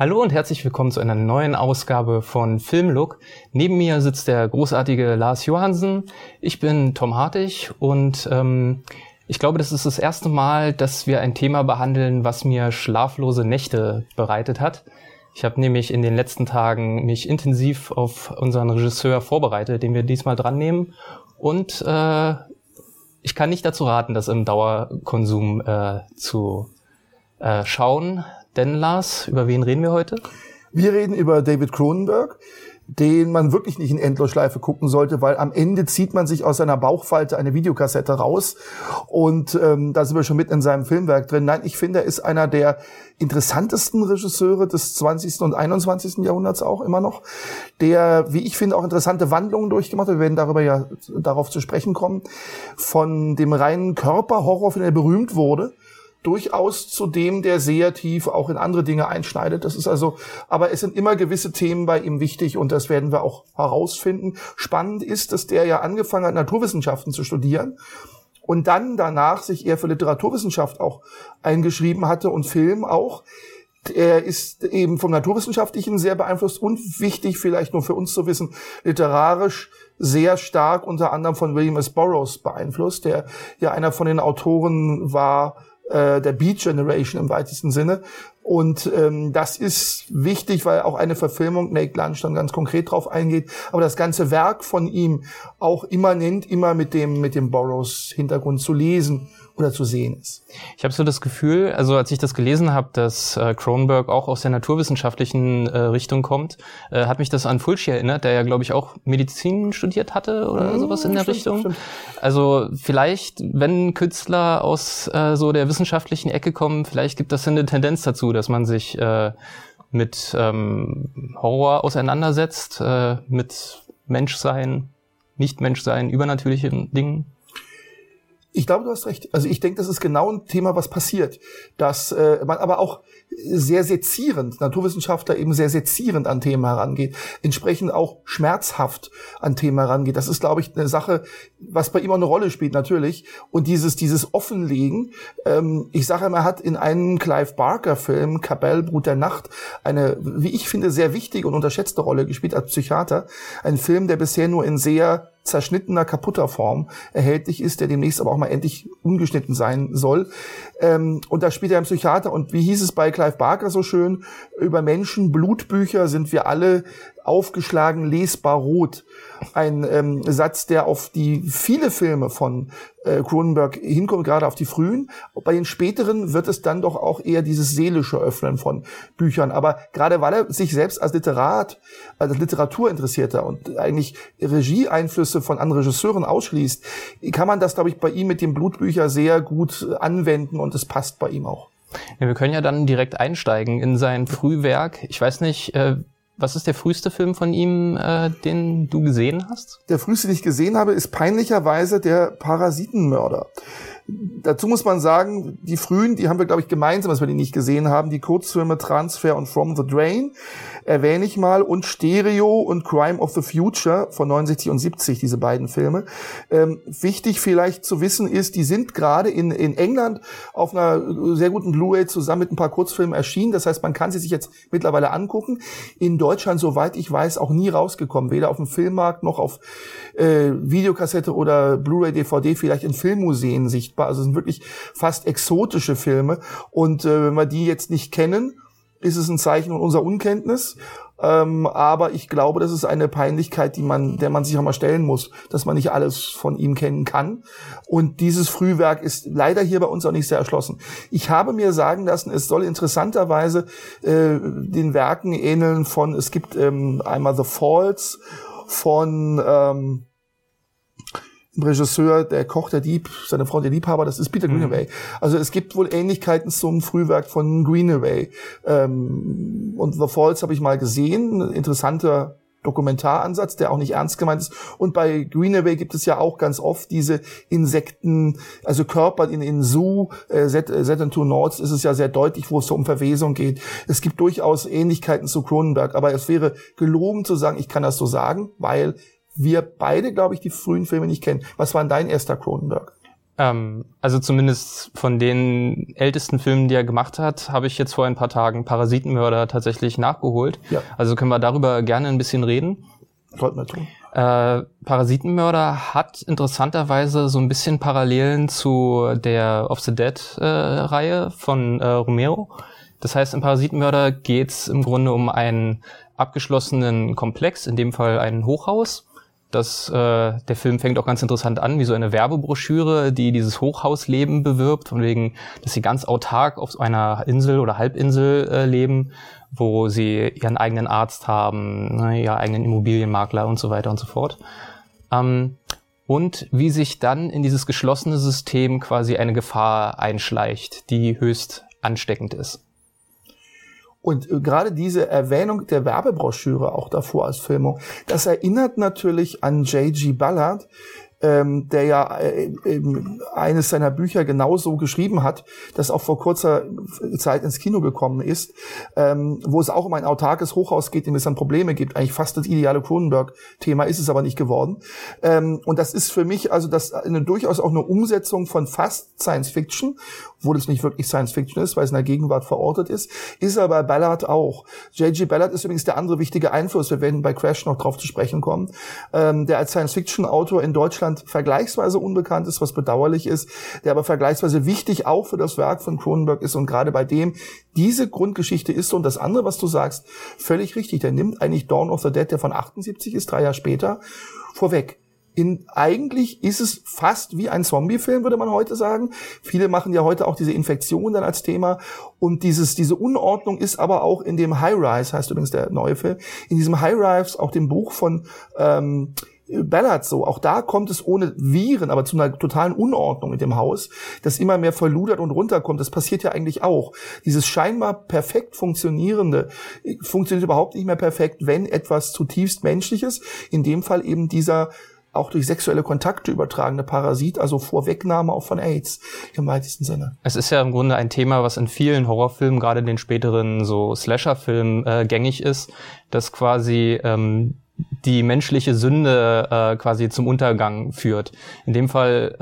Hallo und herzlich willkommen zu einer neuen Ausgabe von Filmlook. Neben mir sitzt der großartige Lars Johansen. Ich bin Tom Hartig und ähm, ich glaube, das ist das erste Mal, dass wir ein Thema behandeln, was mir schlaflose Nächte bereitet hat. Ich habe nämlich in den letzten Tagen mich intensiv auf unseren Regisseur vorbereitet, den wir diesmal dran nehmen. Und äh, ich kann nicht dazu raten, das im Dauerkonsum äh, zu äh, schauen. Denn Lars, über wen reden wir heute? Wir reden über David Cronenberg, den man wirklich nicht in Endlosschleife gucken sollte, weil am Ende zieht man sich aus seiner Bauchfalte eine Videokassette raus und ähm, da sind wir schon mitten in seinem Filmwerk drin. Nein, ich finde, er ist einer der interessantesten Regisseure des 20. und 21. Jahrhunderts auch immer noch, der, wie ich finde, auch interessante Wandlungen durchgemacht hat. Wir werden darüber ja darauf zu sprechen kommen. Von dem reinen Körperhorror, für den er berühmt wurde, durchaus zu dem, der sehr tief auch in andere Dinge einschneidet. Das ist also, aber es sind immer gewisse Themen bei ihm wichtig und das werden wir auch herausfinden. Spannend ist, dass der ja angefangen hat, Naturwissenschaften zu studieren und dann danach sich eher für Literaturwissenschaft auch eingeschrieben hatte und Film auch. Er ist eben vom Naturwissenschaftlichen sehr beeinflusst und wichtig, vielleicht nur für uns zu wissen, literarisch sehr stark unter anderem von William S. Burroughs beeinflusst, der ja einer von den Autoren war, äh, der Beat Generation im weitesten Sinne. Und ähm, das ist wichtig, weil auch eine Verfilmung, Nate Lunch dann ganz konkret drauf eingeht, aber das ganze Werk von ihm auch immanent immer mit dem, mit dem Burroughs-Hintergrund zu lesen oder zu sehen ist. Ich habe so das Gefühl, also als ich das gelesen habe, dass äh, Cronenberg auch aus der naturwissenschaftlichen äh, Richtung kommt, äh, hat mich das an Fulci erinnert, der ja, glaube ich, auch Medizin studiert hatte oder mhm, sowas in der stimmt, Richtung. Stimmt. Also vielleicht, wenn Künstler aus äh, so der wissenschaftlichen Ecke kommen, vielleicht gibt das eine Tendenz dazu, dass man sich äh, mit ähm, Horror auseinandersetzt, äh, mit Menschsein, Nicht-Menschsein, übernatürlichen Dingen. Ich glaube, du hast recht. Also ich denke, das ist genau ein Thema, was passiert. Dass äh, man aber auch sehr sezierend, Naturwissenschaftler eben sehr sezierend an Themen herangeht, entsprechend auch schmerzhaft an Themen herangeht. Das ist, glaube ich, eine Sache, was bei ihm auch eine Rolle spielt, natürlich. Und dieses, dieses Offenlegen, ähm, ich sage immer, er hat in einem Clive Barker-Film, Cabell, Brut der Nacht, eine, wie ich finde, sehr wichtige und unterschätzte Rolle gespielt als Psychiater. Ein Film, der bisher nur in sehr zerschnittener, kaputter Form erhältlich ist, der demnächst aber auch mal endlich ungeschnitten sein soll. Ähm, und da spielt er einen Psychiater. Und wie hieß es bei Clive Barker so schön? Über Menschen, Blutbücher sind wir alle aufgeschlagen, lesbar rot. Ein ähm, Satz, der auf die viele Filme von äh, Cronenberg hinkommt, gerade auf die frühen. Bei den späteren wird es dann doch auch eher dieses seelische Öffnen von Büchern. Aber gerade weil er sich selbst als Literat, als Literaturinteressierter und eigentlich Regieeinflüsse von anderen Regisseuren ausschließt, kann man das, glaube ich, bei ihm mit dem Blutbücher sehr gut anwenden und es passt bei ihm auch. Ja, wir können ja dann direkt einsteigen in sein Frühwerk. Ich weiß nicht, äh, was ist der früheste Film von ihm, äh, den du gesehen hast? Der früheste, den ich gesehen habe, ist peinlicherweise der Parasitenmörder. Dazu muss man sagen, die frühen, die haben wir, glaube ich, gemeinsam, dass wir die nicht gesehen haben. Die Kurzfilme Transfer und From the Drain erwähne ich mal und Stereo und Crime of the Future von 69 und 70, diese beiden Filme. Ähm, wichtig vielleicht zu wissen ist, die sind gerade in, in England auf einer sehr guten Blu-ray zusammen mit ein paar Kurzfilmen erschienen. Das heißt, man kann sie sich jetzt mittlerweile angucken. In Deutschland, soweit ich weiß, auch nie rausgekommen. Weder auf dem Filmmarkt noch auf äh, Videokassette oder Blu-ray, DVD, vielleicht in Filmmuseen sichtbar sichtbar. Also es sind wirklich fast exotische Filme. Und äh, wenn wir die jetzt nicht kennen, ist es ein Zeichen unserer Unkenntnis. Ähm, aber ich glaube, das ist eine Peinlichkeit, die man, der man sich auch mal stellen muss, dass man nicht alles von ihm kennen kann. Und dieses Frühwerk ist leider hier bei uns auch nicht sehr erschlossen. Ich habe mir sagen lassen, es soll interessanterweise äh, den Werken ähneln von, es gibt ähm, einmal The Falls von ähm, Regisseur, der Koch, der Dieb, seine Frau, der Liebhaber, das ist Peter mhm. Greenaway. Also es gibt wohl Ähnlichkeiten zum Frühwerk von Greenaway. Ähm, und The Falls habe ich mal gesehen, interessanter Dokumentaransatz, der auch nicht ernst gemeint ist. Und bei Greenaway gibt es ja auch ganz oft diese Insekten, also Körper in, in Zoo, äh, Saturn Two Nords ist es ja sehr deutlich, wo es so um Verwesung geht. Es gibt durchaus Ähnlichkeiten zu Cronenberg, aber es wäre gelogen zu sagen, ich kann das so sagen, weil wir beide, glaube ich, die frühen Filme nicht kennen. Was war denn dein erster Cronenberg? Ähm, also zumindest von den ältesten Filmen, die er gemacht hat, habe ich jetzt vor ein paar Tagen Parasitenmörder tatsächlich nachgeholt. Ja. Also können wir darüber gerne ein bisschen reden. Sollten wir tun. Äh, Parasitenmörder hat interessanterweise so ein bisschen Parallelen zu der Of the Dead äh, Reihe von äh, Romero. Das heißt, im Parasitenmörder geht's im Grunde um einen abgeschlossenen Komplex, in dem Fall ein Hochhaus. Das, äh, der Film fängt auch ganz interessant an, wie so eine Werbebroschüre, die dieses Hochhausleben bewirbt, von wegen, dass sie ganz autark auf einer Insel oder Halbinsel äh, leben, wo sie ihren eigenen Arzt haben, ne, ihren eigenen Immobilienmakler und so weiter und so fort. Ähm, und wie sich dann in dieses geschlossene System quasi eine Gefahr einschleicht, die höchst ansteckend ist. Und äh, gerade diese Erwähnung der Werbebroschüre auch davor als Filmung, das erinnert natürlich an J.G. Ballard, ähm, der ja äh, eines seiner Bücher genauso geschrieben hat, das auch vor kurzer Zeit ins Kino gekommen ist, ähm, wo es auch um ein autarkes Hochhaus geht, in dem es dann Probleme gibt. Eigentlich fast das ideale Cronenberg-Thema ist es aber nicht geworden. Ähm, und das ist für mich also das eine, durchaus auch eine Umsetzung von fast Science Fiction, obwohl es nicht wirklich Science Fiction ist, weil es in der Gegenwart verortet ist, ist aber bei Ballard auch. J.G. Ballard ist übrigens der andere wichtige Einfluss, wir werden bei Crash noch drauf zu sprechen kommen, ähm, der als Science Fiction Autor in Deutschland Deutschland vergleichsweise unbekannt ist, was bedauerlich ist, der aber vergleichsweise wichtig auch für das Werk von Cronenberg ist und gerade bei dem diese Grundgeschichte ist und das andere, was du sagst, völlig richtig. Der nimmt eigentlich Dawn of the Dead, der von 78 ist, drei Jahre später, vorweg. In, eigentlich ist es fast wie ein Zombie-Film, würde man heute sagen. Viele machen ja heute auch diese Infektion dann als Thema. Und dieses, diese Unordnung ist aber auch in dem High Rise, heißt übrigens der neue Film, in diesem High Rise, auch dem Buch von ähm, Ballard so. Auch da kommt es ohne Viren, aber zu einer totalen Unordnung in dem Haus, das immer mehr verludert und runterkommt. Das passiert ja eigentlich auch. Dieses scheinbar perfekt funktionierende äh, funktioniert überhaupt nicht mehr perfekt, wenn etwas zutiefst menschliches, in dem Fall eben dieser auch durch sexuelle Kontakte übertragene Parasit, also Vorwegnahme auch von AIDS im weitesten Sinne. Es ist ja im Grunde ein Thema, was in vielen Horrorfilmen, gerade in den späteren so Slasher-Filmen äh, gängig ist, dass quasi ähm, die menschliche Sünde äh, quasi zum Untergang führt. In dem Fall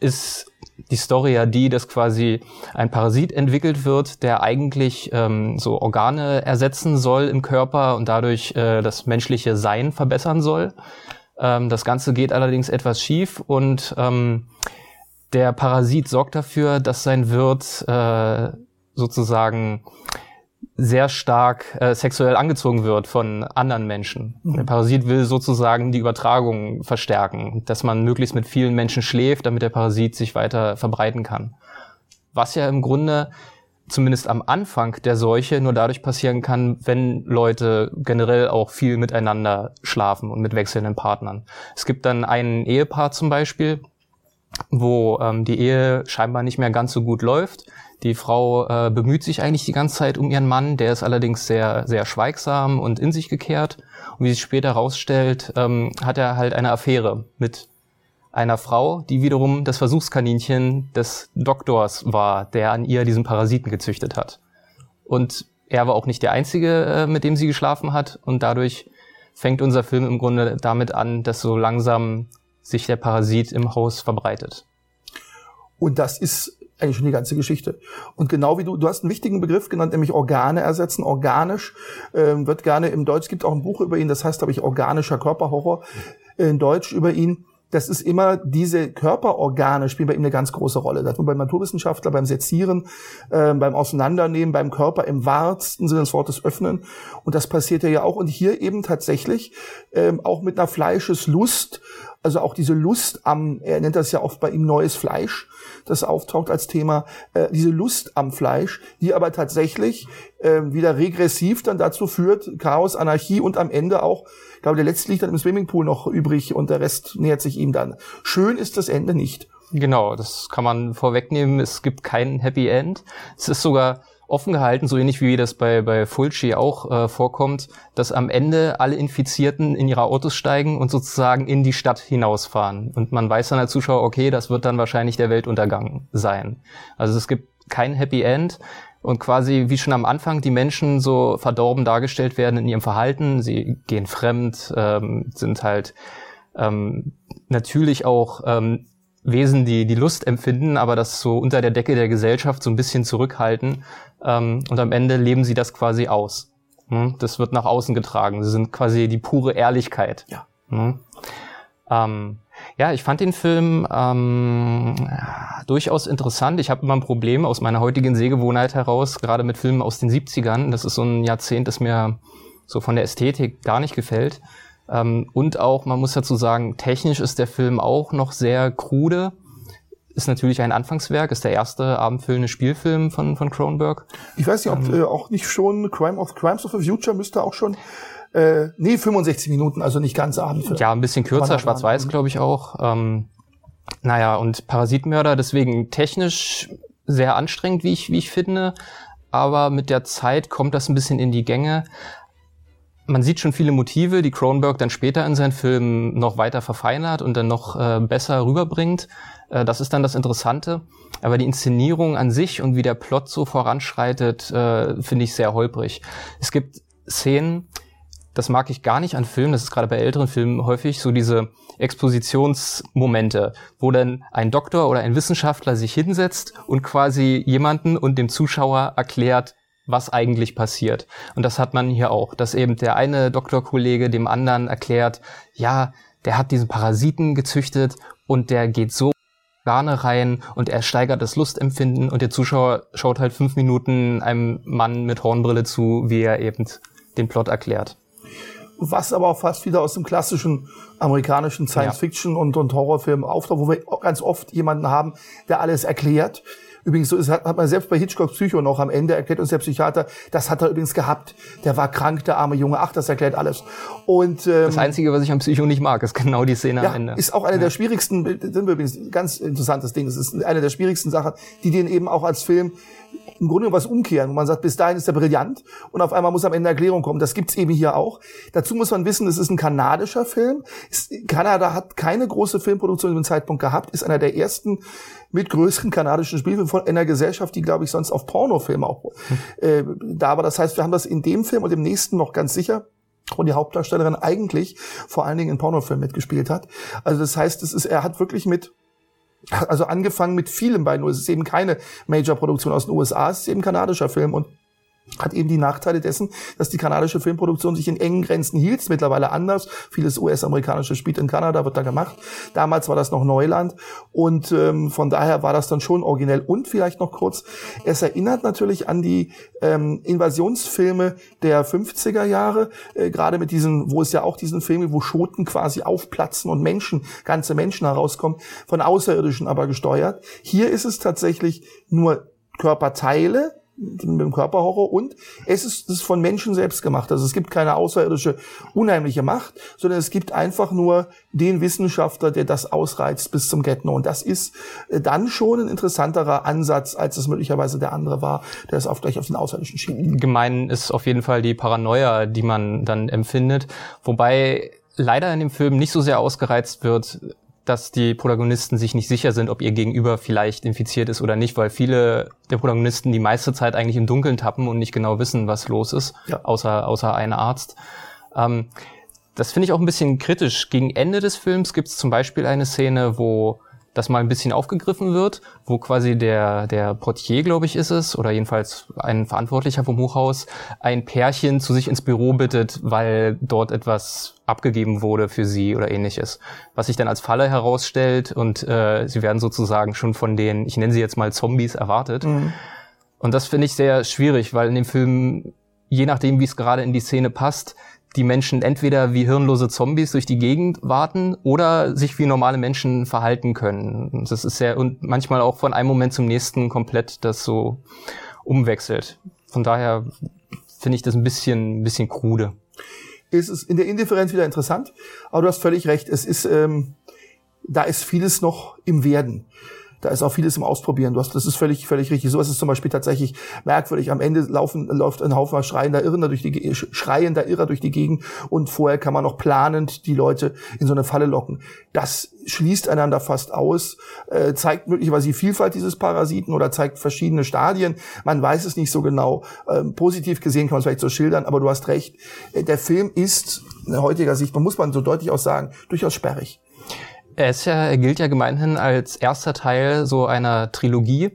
äh, ist die Story ja die, dass quasi ein Parasit entwickelt wird, der eigentlich ähm, so Organe ersetzen soll im Körper und dadurch äh, das menschliche Sein verbessern soll. Ähm, das Ganze geht allerdings etwas schief und ähm, der Parasit sorgt dafür, dass sein Wirt äh, sozusagen sehr stark äh, sexuell angezogen wird von anderen Menschen. Mhm. Der Parasit will sozusagen die Übertragung verstärken, dass man möglichst mit vielen Menschen schläft, damit der Parasit sich weiter verbreiten kann. Was ja im Grunde zumindest am Anfang der Seuche nur dadurch passieren kann, wenn Leute generell auch viel miteinander schlafen und mit wechselnden Partnern. Es gibt dann ein Ehepaar zum Beispiel, wo ähm, die Ehe scheinbar nicht mehr ganz so gut läuft die Frau äh, bemüht sich eigentlich die ganze Zeit um ihren Mann, der ist allerdings sehr, sehr schweigsam und in sich gekehrt. Und wie sich später herausstellt, ähm, hat er halt eine Affäre mit einer Frau, die wiederum das Versuchskaninchen des Doktors war, der an ihr diesen Parasiten gezüchtet hat. Und er war auch nicht der Einzige, äh, mit dem sie geschlafen hat. Und dadurch fängt unser Film im Grunde damit an, dass so langsam sich der Parasit im Haus verbreitet. Und das ist eigentlich schon die ganze Geschichte. Und genau wie du, du hast einen wichtigen Begriff genannt, nämlich Organe ersetzen. Organisch ähm, wird gerne im Deutsch gibt auch ein Buch über ihn, das heißt, glaube ich, organischer Körperhorror in Deutsch über ihn. Das ist immer diese Körperorgane spielen bei ihm eine ganz große Rolle. Das beim Naturwissenschaftler, beim Sezieren, äh, beim Auseinandernehmen, beim Körper im wahrsten Sinne des Wortes öffnen. Und das passiert ja auch. Und hier eben tatsächlich ähm, auch mit einer Fleischeslust, also auch diese Lust am, er nennt das ja oft bei ihm neues Fleisch, das auftaucht als Thema, äh, diese Lust am Fleisch, die aber tatsächlich äh, wieder regressiv dann dazu führt, Chaos, Anarchie und am Ende auch, glaube, der letzte liegt dann im Swimmingpool noch übrig und der Rest nähert sich ihm dann. Schön ist das Ende nicht. Genau, das kann man vorwegnehmen. Es gibt kein Happy End. Es ist sogar offen gehalten, so ähnlich wie das bei, bei Fulci auch äh, vorkommt, dass am Ende alle Infizierten in ihre Autos steigen und sozusagen in die Stadt hinausfahren. Und man weiß dann als Zuschauer, okay, das wird dann wahrscheinlich der Weltuntergang sein. Also es gibt kein Happy End und quasi wie schon am Anfang die Menschen so verdorben dargestellt werden in ihrem Verhalten. Sie gehen fremd, ähm, sind halt ähm, natürlich auch ähm, Wesen, die die Lust empfinden, aber das so unter der Decke der Gesellschaft so ein bisschen zurückhalten. Ähm, und am Ende leben sie das quasi aus. Hm? Das wird nach außen getragen. Sie sind quasi die pure Ehrlichkeit. Ja. Hm? Ähm, ja, ich fand den Film ähm, durchaus interessant. Ich habe immer ein Problem aus meiner heutigen Sehgewohnheit heraus, gerade mit Filmen aus den 70ern. Das ist so ein Jahrzehnt, das mir so von der Ästhetik gar nicht gefällt. Ähm, und auch, man muss dazu sagen, technisch ist der Film auch noch sehr krude. Ist natürlich ein Anfangswerk, ist der erste abendfüllende Spielfilm von, von Cronenberg. Ich weiß nicht, ob ähm, äh, auch nicht schon Crime of Crimes of the Future müsste auch schon äh, nee, 65 Minuten, also nicht ganz Abend. Ja, ein bisschen kürzer, schwarz-weiß, glaube ich auch. Ähm, naja, und Parasitmörder, deswegen technisch sehr anstrengend, wie ich, wie ich finde. Aber mit der Zeit kommt das ein bisschen in die Gänge. Man sieht schon viele Motive, die Cronenberg dann später in seinen Filmen noch weiter verfeinert und dann noch äh, besser rüberbringt. Äh, das ist dann das Interessante. Aber die Inszenierung an sich und wie der Plot so voranschreitet, äh, finde ich sehr holprig. Es gibt Szenen, das mag ich gar nicht an Filmen, das ist gerade bei älteren Filmen häufig so diese Expositionsmomente, wo dann ein Doktor oder ein Wissenschaftler sich hinsetzt und quasi jemanden und dem Zuschauer erklärt, was eigentlich passiert. Und das hat man hier auch, dass eben der eine Doktorkollege dem anderen erklärt, ja, der hat diesen Parasiten gezüchtet und der geht so Organe rein und er steigert das Lustempfinden und der Zuschauer schaut halt fünf Minuten einem Mann mit Hornbrille zu, wie er eben den Plot erklärt was aber auch fast wieder aus dem klassischen amerikanischen Science-Fiction und, und Horrorfilm auftaucht, wo wir ganz oft jemanden haben, der alles erklärt. Übrigens, so ist, hat man selbst bei Hitchcocks Psycho noch am Ende erklärt uns der Psychiater, das hat er übrigens gehabt. Der war krank, der arme Junge. Ach, das erklärt alles. Und ähm, das Einzige, was ich am Psycho nicht mag, ist genau die Szene ja, am Ende. Ist auch eine ja. der schwierigsten, sind wir übrigens ganz interessantes Ding. Es ist eine der schwierigsten Sachen, die den eben auch als Film im Grunde was umkehren, wo man sagt, bis dahin ist er brillant und auf einmal muss am Ende Erklärung kommen. Das gibt's eben hier auch. Dazu muss man wissen, es ist ein kanadischer Film. Kanada hat keine große Filmproduktion zu dem Zeitpunkt gehabt, ist einer der ersten mit größeren kanadischen Spielfilmen von einer Gesellschaft, die, glaube ich, sonst auf Pornofilme auch äh, da war. Das heißt, wir haben das in dem Film und dem nächsten noch ganz sicher und die Hauptdarstellerin eigentlich vor allen Dingen in Pornofilmen mitgespielt hat. Also das heißt, es ist, er hat wirklich mit also angefangen mit vielem bei nur. Es ist eben keine Major-Produktion aus den USA, es ist eben kanadischer Film und hat eben die Nachteile dessen, dass die kanadische Filmproduktion sich in engen Grenzen hielt. Mittlerweile anders. Vieles US-amerikanische spielt in Kanada, wird da gemacht. Damals war das noch Neuland und ähm, von daher war das dann schon originell. Und vielleicht noch kurz, es erinnert natürlich an die ähm, Invasionsfilme der 50er Jahre, äh, gerade mit diesen, wo es ja auch diesen Filme, wo Schoten quasi aufplatzen und Menschen, ganze Menschen herauskommen, von Außerirdischen aber gesteuert. Hier ist es tatsächlich nur Körperteile, mit dem Körperhorror und es ist, ist von Menschen selbst gemacht. Also es gibt keine außerirdische unheimliche Macht, sondern es gibt einfach nur den Wissenschaftler, der das ausreizt bis zum Get-No. Und das ist äh, dann schon ein interessanterer Ansatz, als es möglicherweise der andere war, der es auf gleich auf den Außerirdischen schiebt. Gemein ist auf jeden Fall die Paranoia, die man dann empfindet. Wobei leider in dem Film nicht so sehr ausgereizt wird, dass die Protagonisten sich nicht sicher sind, ob ihr Gegenüber vielleicht infiziert ist oder nicht, weil viele der Protagonisten die meiste Zeit eigentlich im Dunkeln tappen und nicht genau wissen, was los ist, ja. außer, außer ein Arzt. Ähm, das finde ich auch ein bisschen kritisch. Gegen Ende des Films gibt es zum Beispiel eine Szene, wo das mal ein bisschen aufgegriffen wird, wo quasi der, der Portier, glaube ich, ist es, oder jedenfalls ein Verantwortlicher vom Hochhaus, ein Pärchen zu sich ins Büro bittet, weil dort etwas abgegeben wurde für sie oder ähnliches. Was sich dann als Falle herausstellt und äh, sie werden sozusagen schon von den, ich nenne sie jetzt mal Zombies, erwartet. Mhm. Und das finde ich sehr schwierig, weil in dem Film, je nachdem, wie es gerade in die Szene passt, die Menschen entweder wie hirnlose Zombies durch die Gegend warten oder sich wie normale Menschen verhalten können. Das ist sehr und manchmal auch von einem Moment zum nächsten komplett das so umwechselt. Von daher finde ich das ein bisschen, ein bisschen krude. Es ist in der Indifferenz wieder interessant, aber du hast völlig recht. Es ist, ähm, da ist vieles noch im Werden da ist auch vieles im Ausprobieren. Du hast, das ist völlig, völlig richtig. So ist zum Beispiel tatsächlich merkwürdig. Am Ende laufen, läuft ein Haufen schreiender Irren durch die, schreiender Irrer durch die Gegend und vorher kann man noch planend die Leute in so eine Falle locken. Das schließt einander fast aus, äh, zeigt möglicherweise die Vielfalt dieses Parasiten oder zeigt verschiedene Stadien. Man weiß es nicht so genau. Ähm, positiv gesehen kann man es vielleicht so schildern, aber du hast recht. Äh, der Film ist in heutiger Sicht, man muss man so deutlich auch sagen, durchaus sperrig Er ist ja, er gilt ja gemeinhin als erster Teil so einer Trilogie,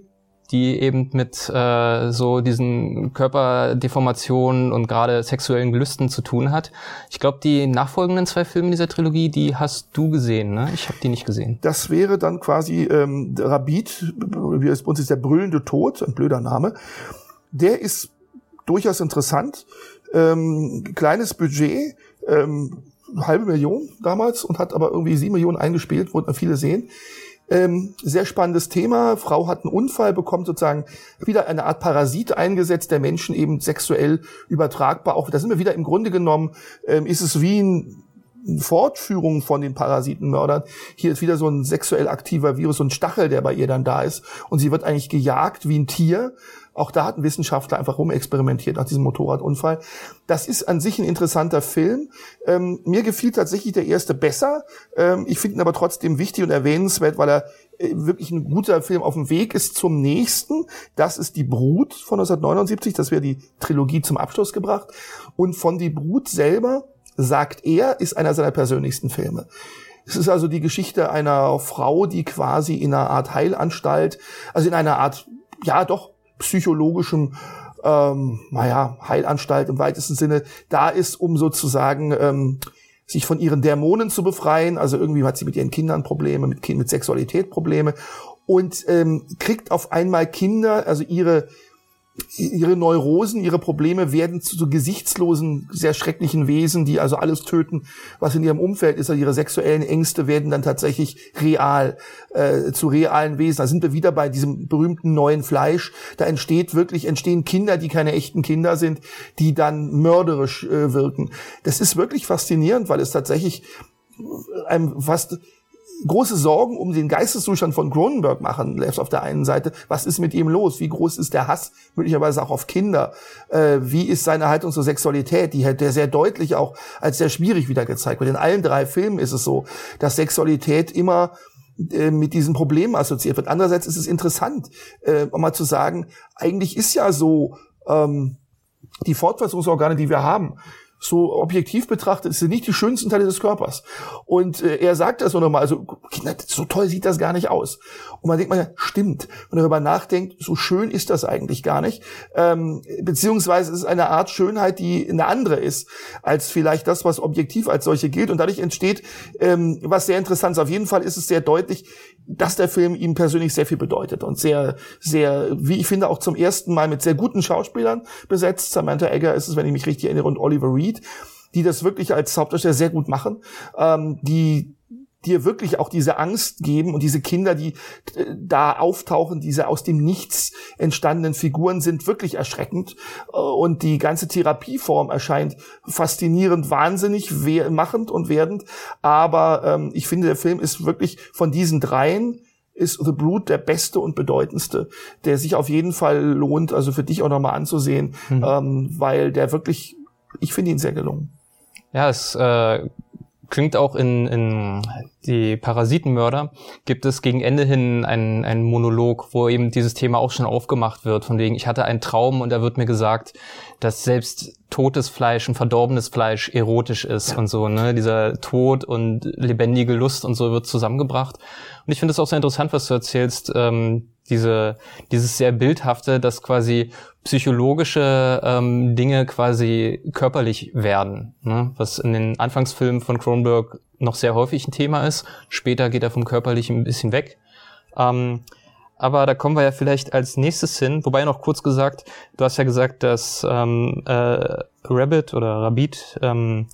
die eben mit äh, so diesen Körperdeformationen und gerade sexuellen Gelüsten zu tun hat. Ich glaube, die nachfolgenden zwei Filme dieser Trilogie, die hast du gesehen, ne? Ich habe die nicht gesehen. Das wäre dann quasi ähm, Rabid, wie es bei uns ist der brüllende Tod, ein blöder Name. Der ist durchaus interessant. Ähm, kleines Budget, ähm, halbe Million damals und hat aber irgendwie sieben Millionen eingespielt, wollten viele sehen. Ähm, sehr spannendes Thema. Frau hat einen Unfall, bekommt sozusagen wieder eine Art Parasit eingesetzt, der Menschen eben sexuell übertragbar. Auch da sind wir wieder im Grunde genommen, ähm, ist es wie ein Fortführung von den Parasitenmördern. Hier ist wieder so ein sexuell aktiver Virus, so ein Stachel, der bei ihr dann da ist. Und sie wird eigentlich gejagt wie ein Tier. Auch da hat ein Wissenschaftler einfach rumexperimentiert nach diesem Motorradunfall. Das ist an sich ein interessanter Film. Ähm, mir gefiel tatsächlich der erste besser. Ähm, ich finde ihn aber trotzdem wichtig und erwähnenswert, weil er äh, wirklich ein guter Film auf dem Weg ist zum nächsten. Das ist Die Brut von 1979. Das wäre die Trilogie zum Abschluss gebracht. Und von Die Brut selber sagt er, ist einer seiner persönlichsten Filme. Es ist also die Geschichte einer Frau, die quasi in einer Art Heilanstalt, also in einer Art, ja doch, psychologischem, ähm, naja, Heilanstalt im weitesten Sinne da ist, um sozusagen ähm, sich von ihren Dämonen zu befreien. Also irgendwie hat sie mit ihren Kindern Probleme, mit, mit Sexualität Probleme und ähm, kriegt auf einmal Kinder, also ihre ihre Neurosen, ihre Probleme werden zu so gesichtslosen, sehr schrecklichen Wesen, die also alles töten, was in ihrem Umfeld ist. Also ihre sexuellen Ängste werden dann tatsächlich real, äh, zu realen Wesen. Da sind wir wieder bei diesem berühmten neuen Fleisch. Da entsteht wirklich, entstehen Kinder, die keine echten Kinder sind, die dann mörderisch äh, wirken. Das ist wirklich faszinierend, weil es tatsächlich einem fast große Sorgen um den Geisteszustand von Cronenberg machen lässt auf der einen Seite. Was ist mit ihm los? Wie groß ist der Hass möglicherweise auch auf Kinder? Äh, wie ist seine Haltung zur Sexualität? Die hat der sehr deutlich auch als sehr schwierig wieder gezeigt wird. In allen drei Filmen ist es so, dass Sexualität immer äh, mit diesen Problemen assoziiert wird. Andererseits ist es interessant, äh, mal zu sagen, eigentlich ist ja so, ähm, die Fortpflanzungsorgane, die wir haben, so objektiv betrachtet, sind nicht die schönsten Teile des Körpers. Und äh, er sagt das nochmal, also so toll sieht das gar nicht aus. Und man denkt mal, stimmt. Wenn man darüber nachdenkt, so schön ist das eigentlich gar nicht. Ähm, beziehungsweise es ist eine Art Schönheit, die eine andere ist, als vielleicht das, was objektiv als solche gilt. Und dadurch entsteht ähm, was sehr Interessantes. Auf jeden Fall ist es sehr deutlich, dass der Film ihm persönlich sehr viel bedeutet und sehr, sehr, wie ich finde, auch zum ersten Mal mit sehr guten Schauspielern besetzt. Samantha Egger ist es, wenn ich mich richtig erinnere, und Oliver Reed, die das wirklich als Hauptdarsteller sehr gut machen, ähm, die dir wirklich auch diese Angst geben und diese Kinder, die äh, da auftauchen, diese aus dem Nichts entstandenen Figuren sind wirklich erschreckend äh, und die ganze Therapieform erscheint faszinierend, wahnsinnig machend und werdend, aber ähm, ich finde, der Film ist wirklich von diesen dreien ist The Brood der beste und bedeutendste, der sich auf jeden Fall lohnt, also für dich auch nochmal anzusehen, mhm. ähm, weil der wirklich, ich finde ihn sehr gelungen. Ja, es äh, klingt auch in, in die Parasitenmörder, gibt es gegen Ende hin einen, einen Monolog, wo eben dieses Thema auch schon aufgemacht wird, von wegen, ich hatte einen Traum und da wird mir gesagt, dass selbst totes Fleisch und verdorbenes Fleisch erotisch ist ja. und so, ne? Dieser Tod und lebendige Lust und so wird zusammengebracht. Und ich finde es auch sehr interessant, was du erzählst, ähm, diese, dieses sehr bildhafte, dass quasi psychologische ähm, Dinge quasi körperlich werden, ne? was in den Anfangsfilmen von Cronenberg noch sehr häufig ein Thema ist. Später geht er vom Körperlichen ein bisschen weg. Ähm, aber da kommen wir ja vielleicht als nächstes hin. Wobei noch kurz gesagt, du hast ja gesagt, dass ähm, äh, Rabbit oder Rabbit ähm,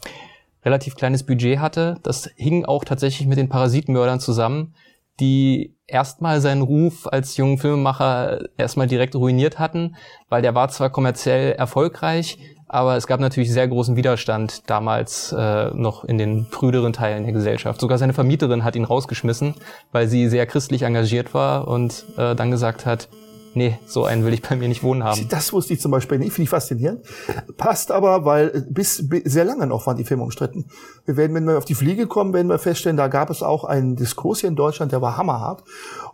relativ kleines Budget hatte. Das hing auch tatsächlich mit den Parasitenmördern zusammen, die erstmal seinen Ruf als jungen Filmemacher erstmal direkt ruiniert hatten, weil der war zwar kommerziell erfolgreich, aber es gab natürlich sehr großen Widerstand damals äh, noch in den früheren Teilen der Gesellschaft. Sogar seine Vermieterin hat ihn rausgeschmissen, weil sie sehr christlich engagiert war und äh, dann gesagt hat, nee, so einen will ich bei mir nicht wohnen haben. Das wusste ich zum Beispiel nicht, finde ich faszinierend. Passt aber, weil bis, bis sehr lange noch waren die Filme umstritten. Wir werden, wenn wir auf die Fliege kommen, werden wir feststellen, da gab es auch einen Diskurs hier in Deutschland, der war hammerhart.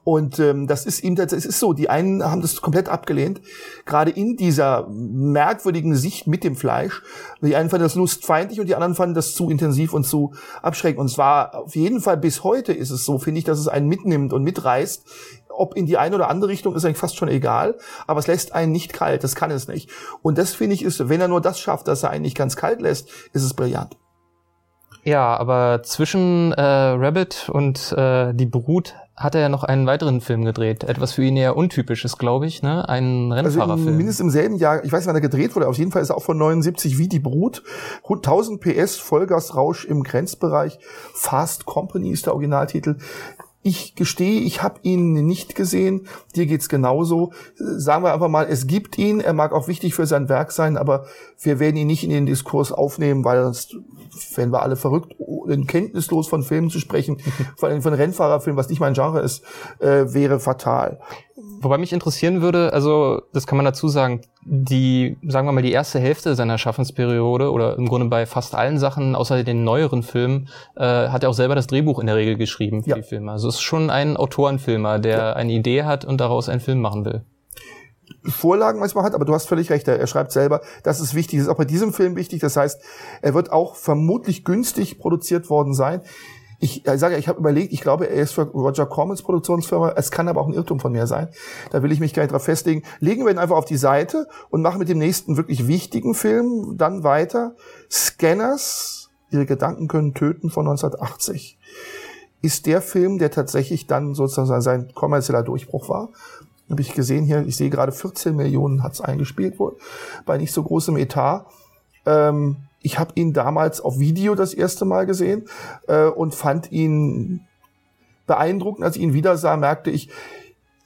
Und ähm, das ist eben, es ist so, die einen haben das komplett abgelehnt, gerade in dieser merkwürdigen Sicht mit dem Fleisch. Die einen fanden das lustfeindlich und die anderen fanden das zu intensiv und zu abschreckend. Und zwar auf jeden Fall bis heute ist es so, finde ich, dass es einen mitnimmt und mitreißt. Ob in die eine oder andere Richtung ist eigentlich fast schon egal, aber es lässt einen nicht kalt, das kann es nicht. Und das finde ich ist, wenn er nur das schafft, dass er einen nicht ganz kalt lässt, ist es brillant. Ja, aber zwischen äh, Rabbit und äh, die Brut hat er ja noch einen weiteren Film gedreht. Etwas für ihn eher untypisches, glaube ich, ne? Ein Rennfahrerfilm. Also mindestens im selben Jahr, ich weiß nicht, wann er gedreht wurde, auf jeden Fall ist er auch von 79 wie die Brut. 1000 PS, Vollgasrausch im Grenzbereich. Fast Company ist der Originaltitel. Ich gestehe, ich habe ihn nicht gesehen. Dir geht's genauso. Sagen wir einfach mal, es gibt ihn. Er mag auch wichtig für sein Werk sein, aber wir werden ihn nicht in den Diskurs aufnehmen, weil sonst wenn wir alle verrückt, in kenntnislos von Filmen zu sprechen, vor allem von Rennfahrerfilmen, was nicht mein Genre ist, äh, wäre fatal. Wobei mich interessieren würde, also das kann man dazu sagen, die, sagen wir mal, die erste Hälfte seiner Schaffensperiode oder im Grunde bei fast allen Sachen, außer den neueren Filmen, äh, hat er auch selber das Drehbuch in der Regel geschrieben für ja. die Filme. Also es ist schon ein Autorenfilmer, der ja. eine Idee hat und daraus einen Film machen will. Vorlagen manchmal hat, aber du hast völlig recht, er, schreibt selber, das ist wichtig, das ist auch bei diesem Film wichtig, das heißt, er wird auch vermutlich günstig produziert worden sein. Ich, ich sage, ich habe überlegt, ich glaube, er ist für Roger Cormans Produktionsfirma, es kann aber auch ein Irrtum von mir sein. Da will ich mich gar nicht drauf festlegen. Legen wir ihn einfach auf die Seite und machen mit dem nächsten wirklich wichtigen Film dann weiter. Scanners, ihre Gedanken können töten von 1980 ist der Film, der tatsächlich dann sozusagen sein kommerzieller Durchbruch war habe ich gesehen hier, ich sehe gerade 14 Millionen hat's eingespielt wohl, bei nicht so großem Etat. Ähm, ich habe ihn damals auf Video das erste Mal gesehen äh, und fand ihn beeindruckend. Als ich ihn wieder sah, merkte ich,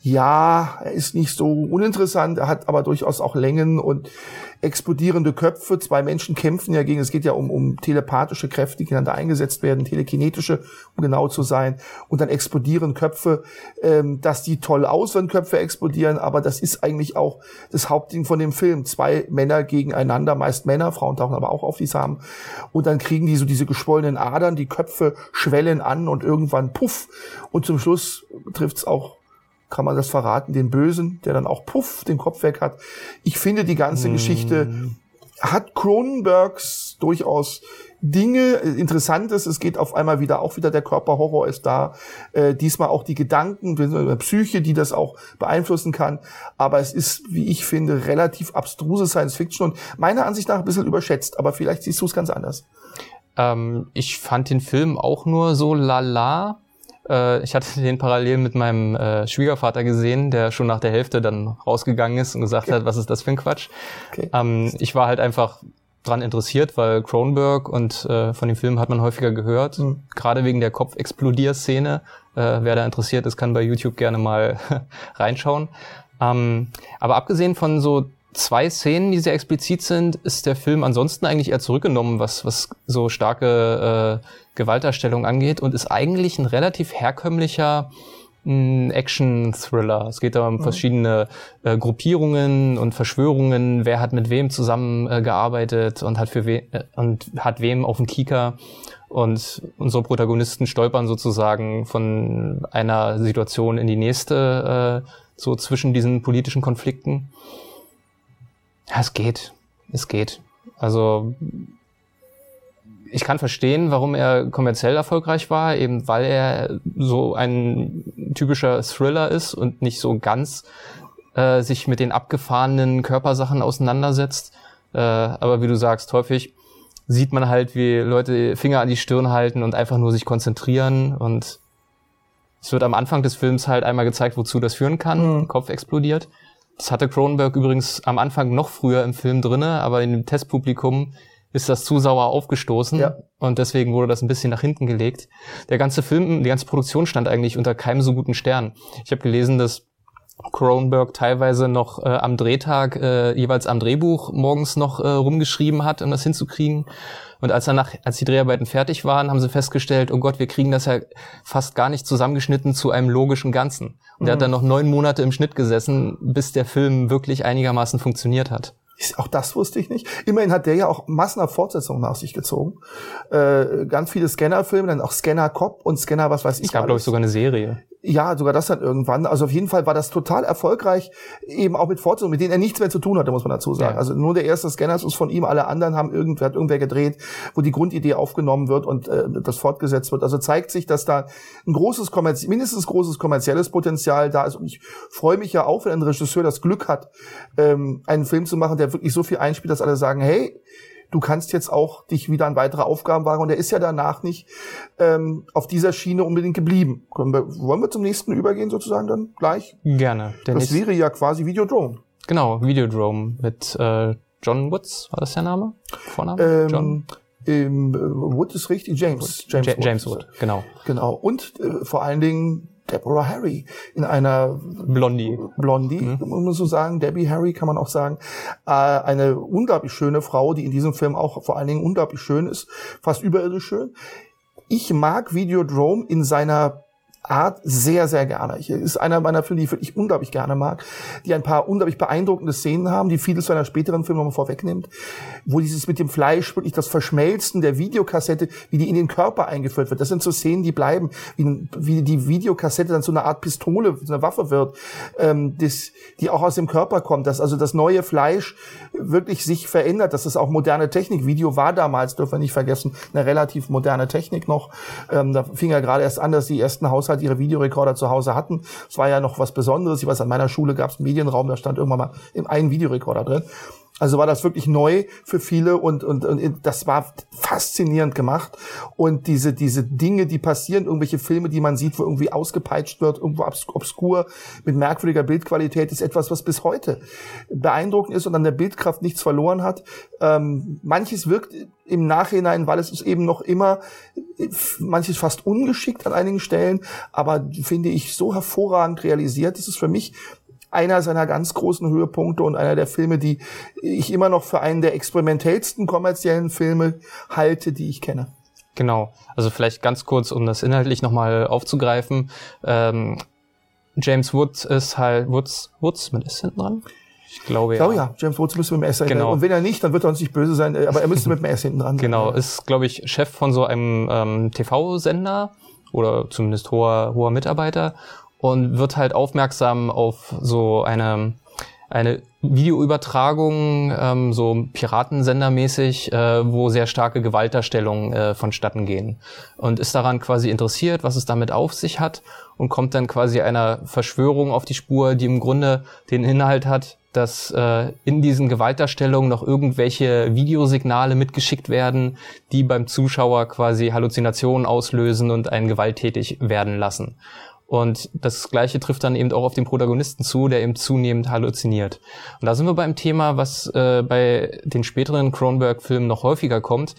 ja, er ist nicht so uninteressant, er hat aber durchaus auch Längen und explodierende Köpfe. Zwei Menschen kämpfen ja gegen, es geht ja um, um telepathische Kräfte, die da eingesetzt werden, telekinetische, um genau zu sein. Und dann explodieren Köpfe, ähm, dass die toll aus, wenn Köpfe explodieren, aber das ist eigentlich auch das Hauptding von dem Film. Zwei Männer gegeneinander, meist Männer, Frauen tauchen aber auch auf die Samen. Und dann kriegen die so diese geschwollenen Adern, die Köpfe schwellen an und irgendwann puff. Und zum Schluss trifft's auch kann man das verraten, den Bösen, der dann auch puff den Kopf weg hat. Ich finde, die ganze mm. Geschichte hat Cronenbergs durchaus Dinge, Interessantes, es geht auf einmal wieder, auch wieder der Körperhorror ist da, äh, diesmal auch die Gedanken, die Psyche, die das auch beeinflussen kann, aber es ist, wie ich finde, relativ abstruse Science Fiction und meiner Ansicht nach ein bisschen überschätzt, aber vielleicht siehst du es ganz anders. Ähm, ich fand den Film auch nur so lala, äh, ich hatte den parallel mit meinem äh, Schwiegervater gesehen, der schon nach der Hälfte dann rausgegangen ist und gesagt okay. hat, was ist das für ein Quatsch. Okay. Ähm, ich war halt einfach dran interessiert, weil Cronenberg und äh, von dem Film hat man häufiger gehört, mhm. gerade wegen der Kopfexplodier-Szene. Äh, wer da interessiert ist, kann bei YouTube gerne mal reinschauen. Ähm, aber abgesehen von so zwei Szenen, die sehr explizit sind, ist der Film ansonsten eigentlich eher zurückgenommen, was, was so starke äh, Gewalterstellung angeht und ist eigentlich ein relativ herkömmlicher hm, Action-Thriller. Es geht da um mhm. verschiedene äh, Gruppierungen und Verschwörungen, wer hat mit wem zusammengearbeitet äh, und hat für we äh, und hat wem auf dem Kieker. Und unsere Protagonisten stolpern sozusagen von einer Situation in die nächste, äh, so zwischen diesen politischen Konflikten. Ja, es geht. Es geht. Also ich kann verstehen, warum er kommerziell erfolgreich war, eben weil er so ein typischer Thriller ist und nicht so ganz äh, sich mit den abgefahrenen Körpersachen auseinandersetzt. Äh, aber wie du sagst, häufig sieht man halt, wie Leute Finger an die Stirn halten und einfach nur sich konzentrieren und es wird am Anfang des Films halt einmal gezeigt, wozu das führen kann. Mhm. Kopf explodiert. Das hatte Cronenberg übrigens am Anfang noch früher im Film drinne, aber in dem Testpublikum ist das zu sauer aufgestoßen ja. und deswegen wurde das ein bisschen nach hinten gelegt. Der ganze Film, die ganze Produktion stand eigentlich unter keinem so guten Stern. Ich habe gelesen, dass Cronenberg teilweise noch äh, am Drehtag äh, jeweils am Drehbuch morgens noch äh, rumgeschrieben hat, um das hinzukriegen. Und als danach, als die Dreharbeiten fertig waren, haben sie festgestellt, oh Gott, wir kriegen das ja fast gar nicht zusammengeschnitten zu einem logischen Ganzen. Und mhm. er hat dann noch neun Monate im Schnitt gesessen, bis der Film wirklich einigermaßen funktioniert hat. Auch das wusste ich nicht. Immerhin hat der ja auch massenhaft Fortsetzungen nach sich gezogen. Äh, ganz viele Scanner-Filme, dann auch Scanner Cop und Scanner was weiß ich. Es gab, glaube ich, sogar eine Serie. Ja, sogar das dann irgendwann. Also auf jeden Fall war das total erfolgreich, eben auch mit Fortsetzungen, mit denen er nichts mehr zu tun hatte, muss man dazu sagen. Ja. Also nur der erste Scanner ist von ihm, alle anderen haben irgendwer, hat irgendwer gedreht, wo die Grundidee aufgenommen wird und äh, das fortgesetzt wird. Also zeigt sich, dass da ein großes kommerz mindestens großes kommerzielles Potenzial da ist. Und ich freue mich ja auch, wenn ein Regisseur das Glück hat, ähm, einen Film zu machen, der wirklich so viel einspielt, dass alle sagen, hey, du kannst jetzt auch dich wieder an weitere Aufgaben wagen. Und er ist ja danach nicht ähm, auf dieser Schiene unbedingt geblieben. Wir, wollen wir zum nächsten übergehen sozusagen dann gleich? Gerne. Der das wäre ja quasi Videodrome. Genau, Videodrome mit äh, John Woods, war das der Name? Vorname? Ähm, John? Ähm, Wood ist richtig, James. James, Wood, James Wood, genau. Genau. Und äh, vor allen Dingen Deborah Harry in einer Blondie. Blondie, mhm. muss man so sagen. Debbie Harry kann man auch sagen. Äh, eine unglaublich schöne Frau, die in diesem Film auch vor allen Dingen unglaublich schön ist, fast überirdisch schön. Ich mag Videodrome in seiner Art sehr, sehr gerne. Ich, ist einer meiner Filme, die ich wirklich unglaublich gerne mag, die ein paar unglaublich beeindruckende Szenen haben, die vieles zu einer späteren Film nochmal vorwegnimmt, wo dieses mit dem Fleisch wirklich das Verschmelzen der Videokassette, wie die in den Körper eingeführt wird. Das sind so Szenen, die bleiben, wie, wie die Videokassette dann zu einer Art Pistole, zu einer Waffe wird, ähm, das, die auch aus dem Körper kommt, dass also das neue Fleisch wirklich sich verändert, dass es auch moderne Technik, Video war damals, dürfen wir nicht vergessen, eine relativ moderne Technik noch. Ähm, da fing ja gerade erst an, dass die ersten Haushalte halt ihre Videorekorder zu Hause hatten. Es war ja noch was Besonderes. Ich weiß, an meiner Schule gab es einen Medienraum, da stand irgendwann mal in einen Videorekorder drin. Also war das wirklich neu für viele und, und, und das war faszinierend gemacht. Und diese, diese Dinge, die passieren, irgendwelche Filme, die man sieht, wo irgendwie ausgepeitscht wird, irgendwo obskur, mit merkwürdiger Bildqualität, ist etwas, was bis heute beeindruckend ist und an der Bildkraft nichts verloren hat. Ähm, manches wirkt im Nachhinein, weil es ist eben noch immer, manches fast ungeschickt an einigen Stellen, aber finde ich so hervorragend realisiert. Das ist für mich einer seiner ganz großen Höhepunkte und einer der Filme, die ich immer noch für einen der experimentellsten kommerziellen Filme halte, die ich kenne. Genau. Also vielleicht ganz kurz, um das inhaltlich nochmal aufzugreifen. Ähm, James Woods ist halt Woods, Woods mit S hinten dran? Ich glaube ja. Ich glaube ja, James Woods müsste mit dem S sein. Genau. Und wenn er nicht, dann wird er uns nicht böse sein, äh, aber er müsste mit dem S hinten dran sein. Genau, ist, glaube ich, Chef von so einem ähm, TV-Sender oder zumindest hoher, hoher Mitarbeiter und wird halt aufmerksam auf so eine eine Videoübertragung, ähm, so Piratensendermäßig, äh, wo sehr starke Gewaltdarstellungen äh, vonstatten gehen. Und ist daran quasi interessiert, was es damit auf sich hat und kommt dann quasi einer Verschwörung auf die Spur, die im Grunde den Inhalt hat, dass äh, in diesen Gewaltdarstellungen noch irgendwelche Videosignale mitgeschickt werden, die beim Zuschauer quasi Halluzinationen auslösen und einen gewalttätig werden lassen. Und das Gleiche trifft dann eben auch auf den Protagonisten zu, der eben zunehmend halluziniert. Und da sind wir beim Thema, was äh, bei den späteren Cronenberg-Filmen noch häufiger kommt,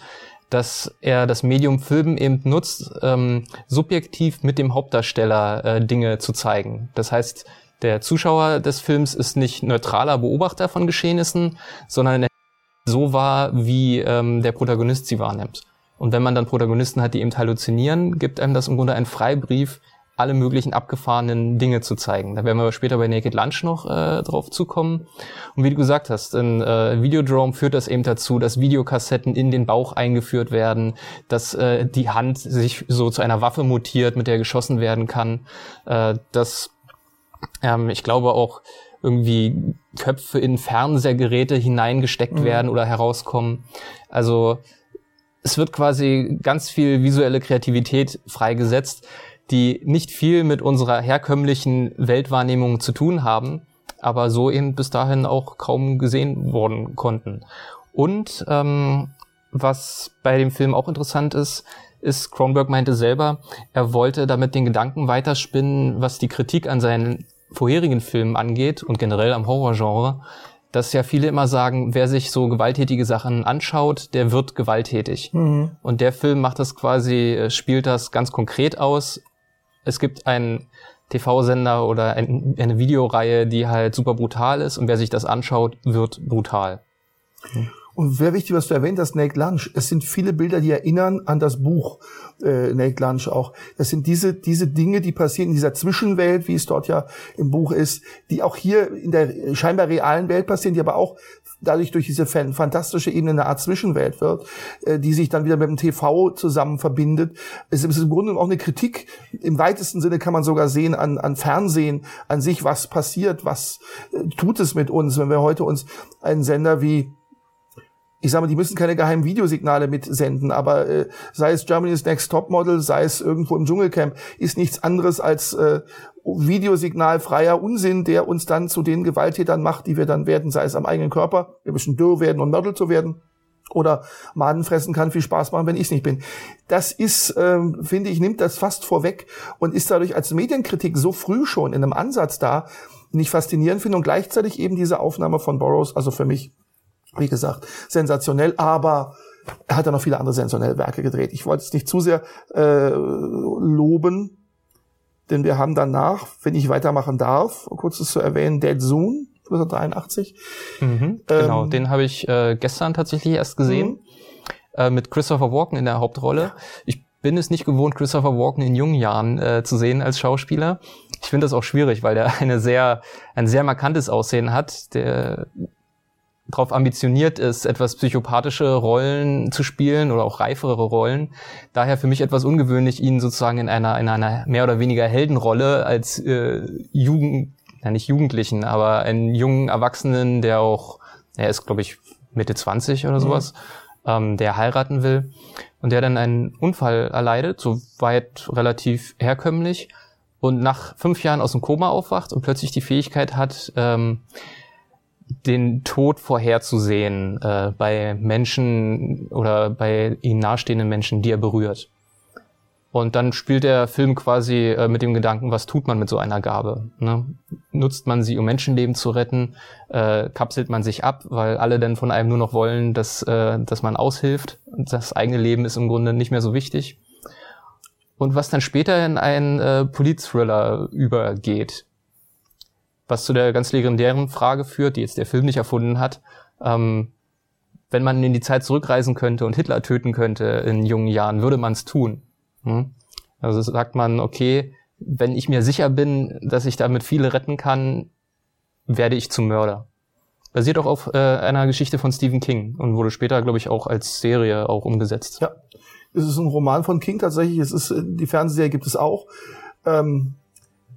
dass er das Medium Film eben nutzt, ähm, subjektiv mit dem Hauptdarsteller äh, Dinge zu zeigen. Das heißt, der Zuschauer des Films ist nicht neutraler Beobachter von Geschehnissen, sondern so wahr, wie ähm, der Protagonist sie wahrnimmt. Und wenn man dann Protagonisten hat, die eben halluzinieren, gibt einem das im Grunde einen Freibrief, alle möglichen abgefahrenen Dinge zu zeigen. Da werden wir später bei Naked Lunch noch äh, drauf zukommen. Und wie du gesagt hast, in äh, Videodrome führt das eben dazu, dass Videokassetten in den Bauch eingeführt werden, dass äh, die Hand sich so zu einer Waffe mutiert, mit der geschossen werden kann, äh, dass ähm, ich glaube auch irgendwie Köpfe in Fernsehgeräte hineingesteckt mhm. werden oder herauskommen. Also es wird quasi ganz viel visuelle Kreativität freigesetzt die nicht viel mit unserer herkömmlichen Weltwahrnehmung zu tun haben, aber so eben bis dahin auch kaum gesehen worden konnten. Und ähm, was bei dem Film auch interessant ist, ist, Kronberg meinte selber, er wollte damit den Gedanken weiterspinnen, was die Kritik an seinen vorherigen Filmen angeht und generell am Horrorgenre, dass ja viele immer sagen, wer sich so gewalttätige Sachen anschaut, der wird gewalttätig. Mhm. Und der Film macht das quasi, äh, spielt das ganz konkret aus es gibt einen TV-Sender oder ein, eine Videoreihe, die halt super brutal ist und wer sich das anschaut, wird brutal. Und sehr wichtig, was du erwähnt hast, Naked Lunch. Es sind viele Bilder, die erinnern an das Buch äh, Naked Lunch auch. Das sind diese, diese Dinge, die passieren in dieser Zwischenwelt, wie es dort ja im Buch ist, die auch hier in der scheinbar realen Welt passieren, die aber auch dadurch durch diese fantastische Ebene eine Art Zwischenwelt wird, äh, die sich dann wieder mit dem TV zusammen verbindet. Es ist im Grunde auch eine Kritik, im weitesten Sinne kann man sogar sehen, an, an Fernsehen, an sich, was passiert, was äh, tut es mit uns, wenn wir heute uns einen Sender wie ich sage mal, die müssen keine geheimen Videosignale mitsenden, aber äh, sei es Germany's Next Topmodel, sei es irgendwo im Dschungelcamp, ist nichts anderes als äh, Videosignal freier Unsinn, der uns dann zu den Gewalttätern macht, die wir dann werden, sei es am eigenen Körper, wir müssen dürr werden und Mörtel zu werden, oder Maden fressen kann viel Spaß machen, wenn ich es nicht bin. Das ist, ähm, finde ich, nimmt das fast vorweg und ist dadurch als Medienkritik so früh schon in einem Ansatz da, den ich faszinierend finde und gleichzeitig eben diese Aufnahme von Burroughs, also für mich wie gesagt, sensationell, aber er hat ja noch viele andere sensationelle Werke gedreht. Ich wollte es nicht zu sehr äh, loben, denn wir haben danach, wenn ich weitermachen darf, kurzes zu erwähnen, Dead Zoom 1983. Mhm, genau, ähm, den habe ich äh, gestern tatsächlich erst gesehen, mhm. äh, mit Christopher Walken in der Hauptrolle. Ich bin es nicht gewohnt, Christopher Walken in jungen Jahren äh, zu sehen als Schauspieler. Ich finde das auch schwierig, weil der eine sehr, ein sehr markantes Aussehen hat. Der darauf ambitioniert ist, etwas psychopathische Rollen zu spielen oder auch reifere Rollen. Daher für mich etwas ungewöhnlich, ihn sozusagen in einer, in einer mehr oder weniger Heldenrolle als äh, Jugend, ja nicht Jugendlichen, aber einen jungen Erwachsenen, der auch, er ist glaube ich Mitte 20 oder sowas, mhm. ähm, der heiraten will und der dann einen Unfall erleidet, soweit relativ herkömmlich und nach fünf Jahren aus dem Koma aufwacht und plötzlich die Fähigkeit hat, ähm, den Tod vorherzusehen äh, bei Menschen oder bei ihnen nahestehenden Menschen, die er berührt. Und dann spielt der Film quasi äh, mit dem Gedanken, was tut man mit so einer Gabe? Ne? Nutzt man sie, um Menschenleben zu retten? Äh, kapselt man sich ab, weil alle dann von einem nur noch wollen, dass, äh, dass man aushilft? Das eigene Leben ist im Grunde nicht mehr so wichtig. Und was dann später in einen äh, Polit-Thriller übergeht, was zu der ganz legendären Frage führt, die jetzt der Film nicht erfunden hat. Ähm, wenn man in die Zeit zurückreisen könnte und Hitler töten könnte in jungen Jahren, würde man es tun. Hm? Also sagt man, okay, wenn ich mir sicher bin, dass ich damit viele retten kann, werde ich zum Mörder. Basiert auch auf äh, einer Geschichte von Stephen King und wurde später, glaube ich, auch als Serie auch umgesetzt. Ja, es ist ein Roman von King tatsächlich. Es ist die Fernsehserie gibt es auch. Ähm,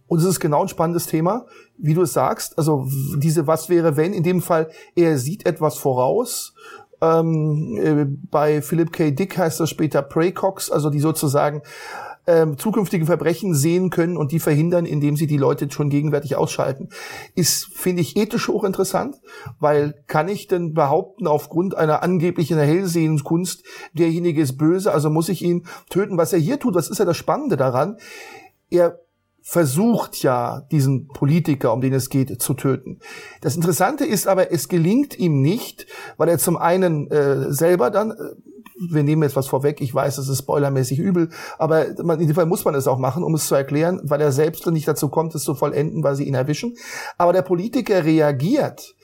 und es ist genau ein spannendes Thema, wie du es sagst. Also diese Was wäre wenn, in dem Fall, er sieht etwas voraus. Ähm, äh, bei Philip K. Dick heißt das später Praycox, also die sozusagen ähm, zukünftige Verbrechen sehen können und die verhindern, indem sie die Leute schon gegenwärtig ausschalten. Ist, finde ich, ethisch hochinteressant, weil kann ich denn behaupten, aufgrund einer angeblichen Hellsehenskunst, derjenige ist böse, also muss ich ihn töten. Was er hier tut, was ist ja das Spannende daran? Er versucht ja, diesen Politiker, um den es geht, zu töten. Das Interessante ist aber, es gelingt ihm nicht, weil er zum einen äh, selber dann, äh, wir nehmen jetzt was vorweg, ich weiß, es ist spoilermäßig übel, aber man, in dem Fall muss man es auch machen, um es zu erklären, weil er selbst nicht dazu kommt, es zu vollenden, weil sie ihn erwischen. Aber der Politiker reagiert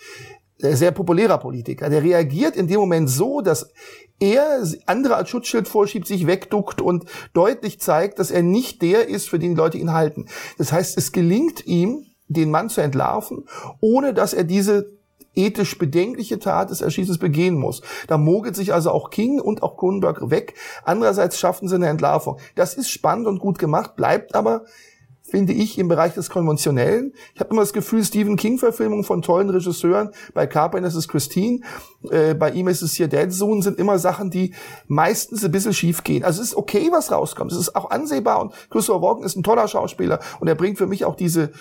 sehr populärer Politiker, der reagiert in dem Moment so, dass er andere als Schutzschild vorschiebt, sich wegduckt und deutlich zeigt, dass er nicht der ist, für den die Leute ihn halten. Das heißt, es gelingt ihm, den Mann zu entlarven, ohne dass er diese ethisch bedenkliche Tat des Erschießens begehen muss. Da mogelt sich also auch King und auch Kronenberg weg. Andererseits schaffen sie eine Entlarvung. Das ist spannend und gut gemacht, bleibt aber finde ich, im Bereich des Konventionellen. Ich habe immer das Gefühl, Stephen King-Verfilmungen von tollen Regisseuren, bei Carpenter ist es Christine, äh, bei ihm ist es hier Dead Zone, sind immer Sachen, die meistens ein bisschen schief gehen. Also es ist okay, was rauskommt. Es ist auch ansehbar und Christopher Walken ist ein toller Schauspieler und er bringt für mich auch diese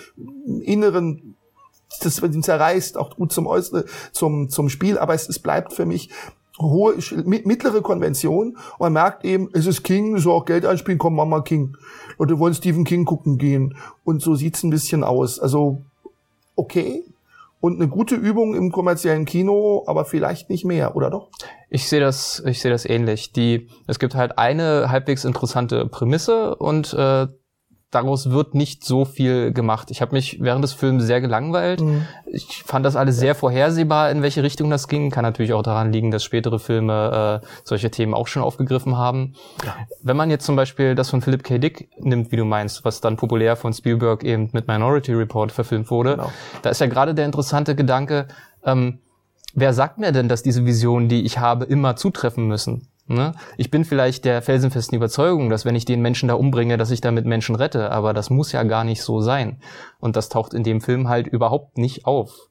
inneren das ihn zerreißt, auch gut zum Äußeren, zum, zum Spiel, aber es, es bleibt für mich hohe, mittlere Konvention und man merkt eben, es ist King, so auch Geld einspielen, komm, Mama King. Leute wollen Stephen King gucken gehen und so sieht's ein bisschen aus. Also, okay. Und eine gute Übung im kommerziellen Kino, aber vielleicht nicht mehr, oder doch? Ich sehe das, ich sehe das ähnlich. Die, es gibt halt eine halbwegs interessante Prämisse und äh, daraus wird nicht so viel gemacht. Ich habe mich während des Films sehr gelangweilt. Mhm. Ich fand das alles sehr vorhersehbar, in welche Richtung das ging. Kann natürlich auch daran liegen, dass spätere Filme äh, solche Themen auch schon aufgegriffen haben. Ja. Wenn man jetzt zum Beispiel das von Philip K. Dick nimmt, wie du meinst, was dann populär von Spielberg eben mit Minority Report verfilmt wurde, genau. da ist ja gerade der interessante Gedanke, ähm, wer sagt mir denn, dass diese Visionen, die ich habe, immer zutreffen müssen? Ne? Ich bin vielleicht der felsenfesten Überzeugung, dass wenn ich den Menschen da umbringe, dass ich damit Menschen rette, aber das muss ja gar nicht so sein. Und das taucht in dem Film halt überhaupt nicht auf.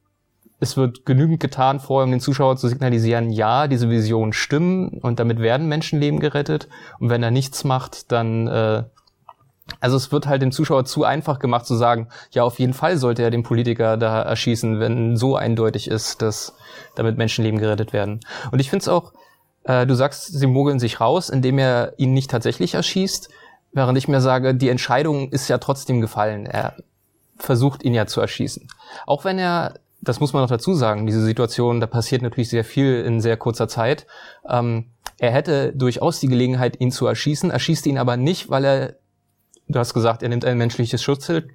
Es wird genügend getan vorher, um den Zuschauer zu signalisieren, ja, diese Visionen stimmen und damit werden Menschenleben gerettet. Und wenn er nichts macht, dann äh, also es wird halt dem Zuschauer zu einfach gemacht zu sagen, ja, auf jeden Fall sollte er den Politiker da erschießen, wenn so eindeutig ist, dass damit Menschenleben gerettet werden. Und ich finde es auch äh, du sagst, sie mogeln sich raus, indem er ihn nicht tatsächlich erschießt, während ich mir sage, die Entscheidung ist ja trotzdem gefallen. Er versucht ihn ja zu erschießen. Auch wenn er, das muss man noch dazu sagen, diese Situation, da passiert natürlich sehr viel in sehr kurzer Zeit. Ähm, er hätte durchaus die Gelegenheit, ihn zu erschießen, erschießt ihn aber nicht, weil er, du hast gesagt, er nimmt ein menschliches Schutzschild,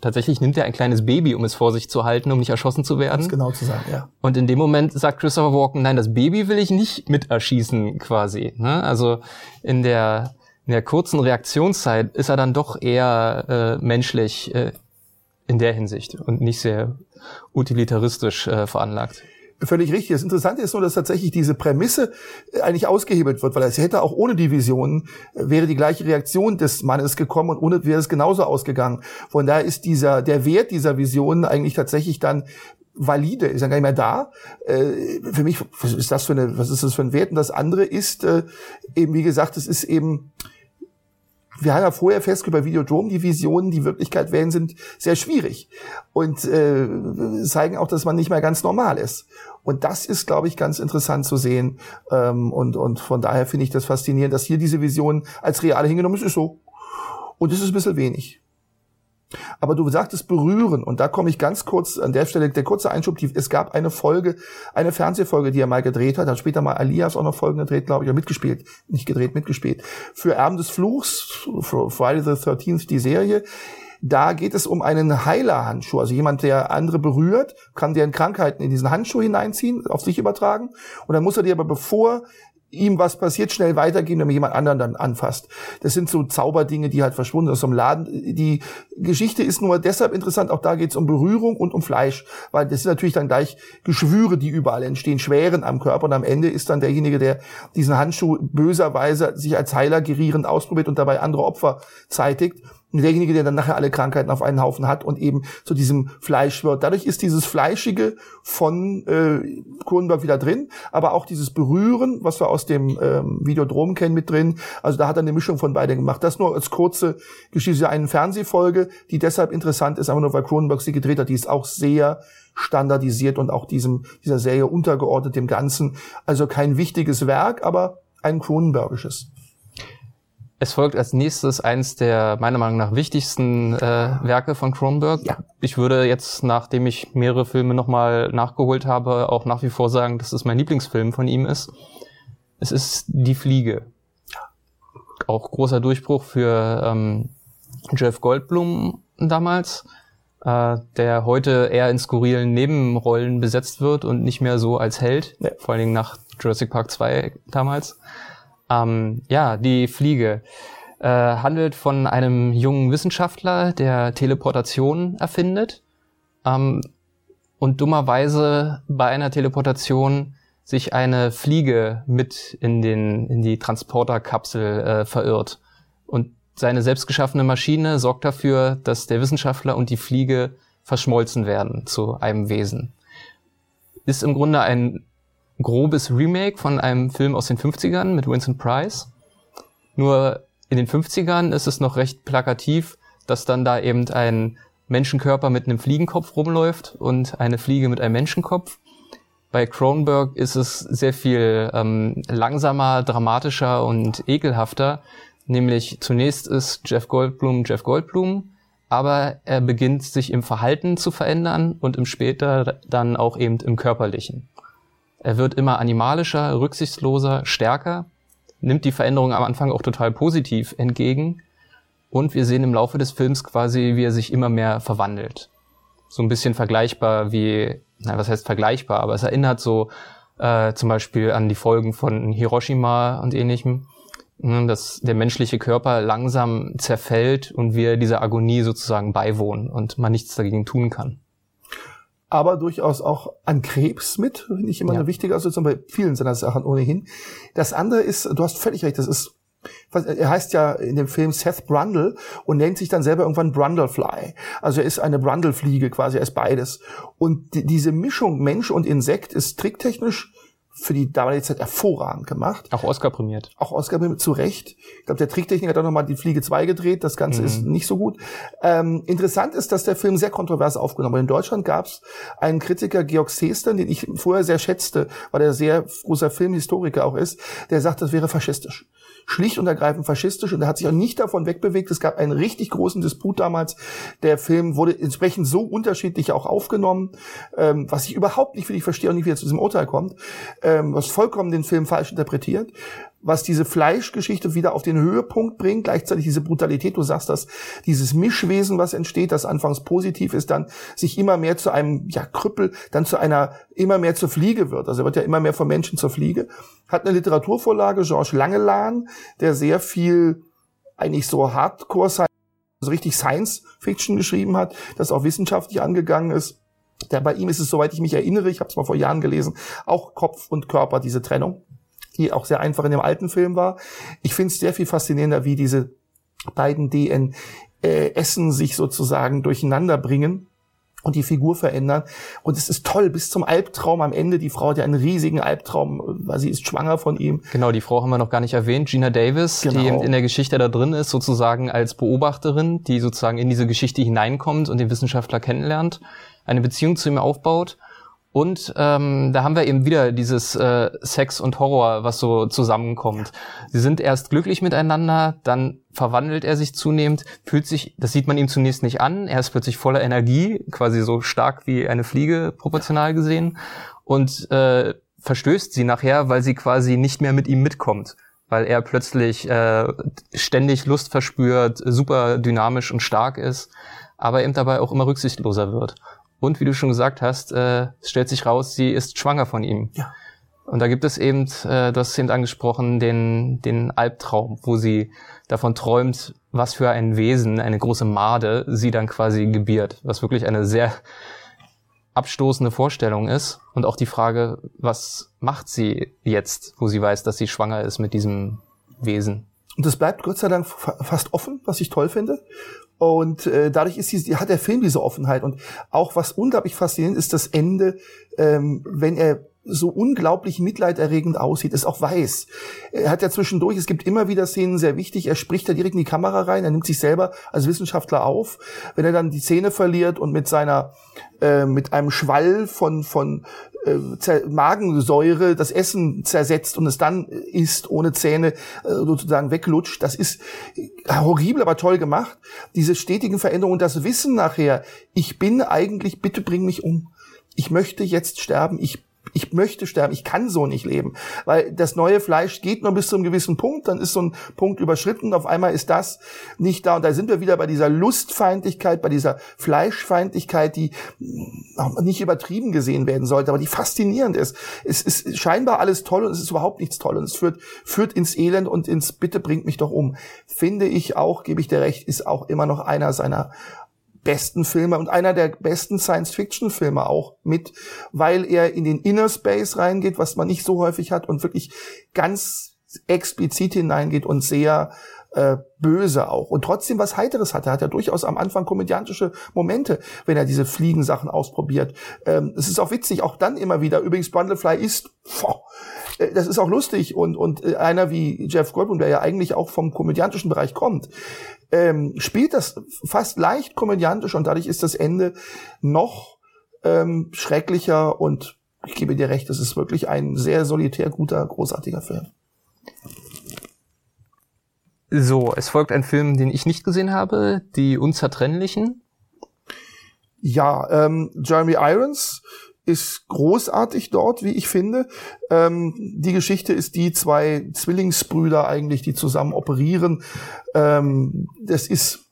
tatsächlich nimmt er ein kleines Baby, um es vor sich zu halten, um nicht erschossen zu werden. Das genau zu sagen, ja. Und in dem Moment sagt Christopher Walken, nein, das Baby will ich nicht mit erschießen, quasi. Ne? Also in der, in der kurzen Reaktionszeit ist er dann doch eher äh, menschlich äh, in der Hinsicht und nicht sehr utilitaristisch äh, veranlagt. Völlig richtig. Das Interessante ist nur, dass tatsächlich diese Prämisse äh, eigentlich ausgehebelt wird, weil es hätte auch ohne die Visionen, äh, wäre die gleiche Reaktion des Mannes gekommen und ohne wäre es genauso ausgegangen. Von daher ist dieser, der Wert dieser Visionen eigentlich tatsächlich dann valide, ist ja gar nicht mehr da. Äh, für mich, was ist das für eine, was ist das für ein Wert? Und das andere ist eben, wie gesagt, es ist eben, wir haben ja vorher festgestellt bei Videodrom, die Visionen, die Wirklichkeit werden, sind sehr schwierig und äh, zeigen auch, dass man nicht mehr ganz normal ist. Und das ist, glaube ich, ganz interessant zu sehen. Ähm, und, und von daher finde ich das faszinierend, dass hier diese Vision als real hingenommen ist. Ist so. Und es ist ein bisschen wenig. Aber du sagtest berühren und da komme ich ganz kurz an der Stelle, der kurze Einschub, die, es gab eine Folge, eine Fernsehfolge, die er mal gedreht hat, hat später mal Alias auch noch Folgen gedreht, glaube ich, oder mitgespielt, nicht gedreht, mitgespielt, für Erben des Fluchs, Friday the 13th, die Serie, da geht es um einen Heilerhandschuh, also jemand, der andere berührt, kann deren Krankheiten in diesen Handschuh hineinziehen, auf sich übertragen. Und dann muss er dir aber, bevor ihm was passiert, schnell weitergeben, damit jemand anderen dann anfasst. Das sind so Zauberdinge, die halt verschwunden sind aus dem Laden. Die Geschichte ist nur deshalb interessant, auch da geht es um Berührung und um Fleisch, weil das sind natürlich dann gleich Geschwüre, die überall entstehen, Schweren am Körper und am Ende ist dann derjenige, der diesen Handschuh böserweise sich als Heiler gerierend ausprobiert und dabei andere Opfer zeitigt derjenige, der dann nachher alle Krankheiten auf einen Haufen hat und eben zu diesem Fleisch wird. Dadurch ist dieses Fleischige von äh, Kronenberg wieder drin, aber auch dieses Berühren, was wir aus dem ähm, Videodrom kennen, mit drin. Also da hat er eine Mischung von beiden gemacht. Das nur als kurze Geschichte, eine Fernsehfolge, die deshalb interessant ist, aber nur weil Cronenberg sie gedreht hat. Die ist auch sehr standardisiert und auch diesem dieser Serie untergeordnet dem Ganzen. Also kein wichtiges Werk, aber ein Cronenbergisches. Es folgt als nächstes eins der meiner Meinung nach wichtigsten äh, Werke von Cronenberg. Ja. Ich würde jetzt, nachdem ich mehrere Filme nochmal nachgeholt habe, auch nach wie vor sagen, dass es mein Lieblingsfilm von ihm ist. Es ist Die Fliege. Auch großer Durchbruch für ähm, Jeff Goldblum damals, äh, der heute eher in skurrilen Nebenrollen besetzt wird und nicht mehr so als Held, ja. vor allen Dingen nach Jurassic Park 2 damals. Ähm, ja, die Fliege äh, handelt von einem jungen Wissenschaftler, der Teleportation erfindet ähm, und dummerweise bei einer Teleportation sich eine Fliege mit in, den, in die Transporterkapsel äh, verirrt. Und seine selbstgeschaffene Maschine sorgt dafür, dass der Wissenschaftler und die Fliege verschmolzen werden zu einem Wesen. Ist im Grunde ein grobes Remake von einem Film aus den 50ern mit Vincent Price. Nur in den 50ern ist es noch recht plakativ, dass dann da eben ein Menschenkörper mit einem Fliegenkopf rumläuft und eine Fliege mit einem Menschenkopf. Bei Cronenberg ist es sehr viel ähm, langsamer, dramatischer und ekelhafter. Nämlich zunächst ist Jeff Goldblum Jeff Goldblum, aber er beginnt sich im Verhalten zu verändern und im später dann auch eben im körperlichen. Er wird immer animalischer, rücksichtsloser, stärker, nimmt die Veränderung am Anfang auch total positiv entgegen Und wir sehen im Laufe des Films quasi, wie er sich immer mehr verwandelt. So ein bisschen vergleichbar wie, na, was heißt vergleichbar, aber es erinnert so äh, zum Beispiel an die Folgen von Hiroshima und ähnlichem, ne, dass der menschliche Körper langsam zerfällt und wir dieser Agonie sozusagen beiwohnen und man nichts dagegen tun kann aber durchaus auch an Krebs mit, finde ich immer ja. eine wichtige Assoziation bei vielen seiner Sachen ohnehin. Das andere ist, du hast völlig recht, das ist, er heißt ja in dem Film Seth Brundle und nennt sich dann selber irgendwann Brundlefly. Also er ist eine Brundlefliege quasi, er ist beides. Und die, diese Mischung Mensch und Insekt ist tricktechnisch für die damalige Zeit hervorragend gemacht. Auch Oscar prämiert. Auch Oscar prämiert, zu Recht. Ich glaube, der Tricktechniker hat auch nochmal die Fliege 2 gedreht. Das Ganze mhm. ist nicht so gut. Ähm, interessant ist, dass der Film sehr kontrovers aufgenommen wurde. In Deutschland gab es einen Kritiker, Georg Seestern, den ich vorher sehr schätzte, weil er sehr großer Filmhistoriker auch ist, der sagt, das wäre faschistisch schlicht und ergreifend faschistisch und er hat sich auch nicht davon wegbewegt. Es gab einen richtig großen Disput damals. Der Film wurde entsprechend so unterschiedlich auch aufgenommen, ähm, was ich überhaupt nicht für dich verstehe und nicht, wie er zu diesem Urteil kommt, ähm, was vollkommen den Film falsch interpretiert was diese Fleischgeschichte wieder auf den Höhepunkt bringt, gleichzeitig diese Brutalität, du sagst das, dieses Mischwesen, was entsteht, das anfangs positiv ist, dann sich immer mehr zu einem ja, Krüppel, dann zu einer immer mehr zur Fliege wird. Also er wird ja immer mehr vom Menschen zur Fliege. Hat eine Literaturvorlage, Georges Langelan, der sehr viel eigentlich so Hardcore Science, also richtig Science Fiction geschrieben hat, das auch wissenschaftlich angegangen ist. Der, bei ihm ist es, soweit ich mich erinnere, ich habe es mal vor Jahren gelesen, auch Kopf und Körper, diese Trennung die auch sehr einfach in dem alten Film war. Ich finde es sehr viel faszinierender, wie diese beiden DN äh, Essen sich sozusagen durcheinander bringen und die Figur verändern. Und es ist toll, bis zum Albtraum am Ende. Die Frau hat ja einen riesigen Albtraum, weil sie ist schwanger von ihm. Genau, die Frau haben wir noch gar nicht erwähnt. Gina Davis, genau. die in der Geschichte da drin ist, sozusagen als Beobachterin, die sozusagen in diese Geschichte hineinkommt und den Wissenschaftler kennenlernt, eine Beziehung zu ihm aufbaut und ähm, da haben wir eben wieder dieses äh, Sex und Horror, was so zusammenkommt. Sie sind erst glücklich miteinander, dann verwandelt er sich zunehmend, fühlt sich, das sieht man ihm zunächst nicht an, er ist plötzlich voller Energie, quasi so stark wie eine Fliege proportional gesehen und äh, verstößt sie nachher, weil sie quasi nicht mehr mit ihm mitkommt, weil er plötzlich äh, ständig Lust verspürt, super dynamisch und stark ist, aber eben dabei auch immer rücksichtsloser wird. Und wie du schon gesagt hast, äh, es stellt sich raus, sie ist schwanger von ihm. Ja. Und da gibt es eben, äh, du hast es eben angesprochen, den, den Albtraum, wo sie davon träumt, was für ein Wesen, eine große Made, sie dann quasi gebiert. Was wirklich eine sehr abstoßende Vorstellung ist. Und auch die Frage, was macht sie jetzt, wo sie weiß, dass sie schwanger ist mit diesem Wesen? Und das bleibt Gott sei Dank fast offen, was ich toll finde. Und äh, dadurch ist die, hat der Film diese Offenheit. Und auch was unglaublich faszinierend ist, das Ende, ähm, wenn er so unglaublich mitleiderregend aussieht, ist auch weiß. Er hat ja zwischendurch, es gibt immer wieder Szenen, sehr wichtig, er spricht da direkt in die Kamera rein, er nimmt sich selber als Wissenschaftler auf. Wenn er dann die Zähne verliert und mit seiner, äh, mit einem Schwall von, von äh, Magensäure das Essen zersetzt und es dann isst, ohne Zähne äh, sozusagen weglutscht. Das ist horribel, aber toll gemacht. Diese stetigen Veränderungen das Wissen nachher, ich bin eigentlich, bitte bring mich um. Ich möchte jetzt sterben, ich ich möchte sterben, ich kann so nicht leben, weil das neue Fleisch geht nur bis zu einem gewissen Punkt, dann ist so ein Punkt überschritten, auf einmal ist das nicht da und da sind wir wieder bei dieser Lustfeindlichkeit, bei dieser Fleischfeindlichkeit, die nicht übertrieben gesehen werden sollte, aber die faszinierend ist. Es ist scheinbar alles toll und es ist überhaupt nichts toll und es führt, führt ins Elend und ins Bitte bringt mich doch um. Finde ich auch, gebe ich dir recht, ist auch immer noch einer seiner besten Filme und einer der besten Science-Fiction-Filme auch mit, weil er in den Inner Space reingeht, was man nicht so häufig hat und wirklich ganz explizit hineingeht und sehr äh, böse auch. Und trotzdem was Heiteres hat. Er hat ja durchaus am Anfang komödiantische Momente, wenn er diese Fliegensachen ausprobiert. Ähm, es ist auch witzig, auch dann immer wieder. Übrigens, Brundlefly ist, boah, äh, das ist auch lustig. Und, und äh, einer wie Jeff Goldblum, der ja eigentlich auch vom komödiantischen Bereich kommt, ähm, spielt das fast leicht komödiantisch und dadurch ist das Ende noch ähm, schrecklicher und ich gebe dir recht, es ist wirklich ein sehr solitär guter, großartiger Film. So, es folgt ein Film, den ich nicht gesehen habe, Die Unzertrennlichen. Ja, ähm, Jeremy Irons ist großartig dort, wie ich finde. Ähm, die Geschichte ist die zwei Zwillingsbrüder eigentlich, die zusammen operieren. Ähm, das ist,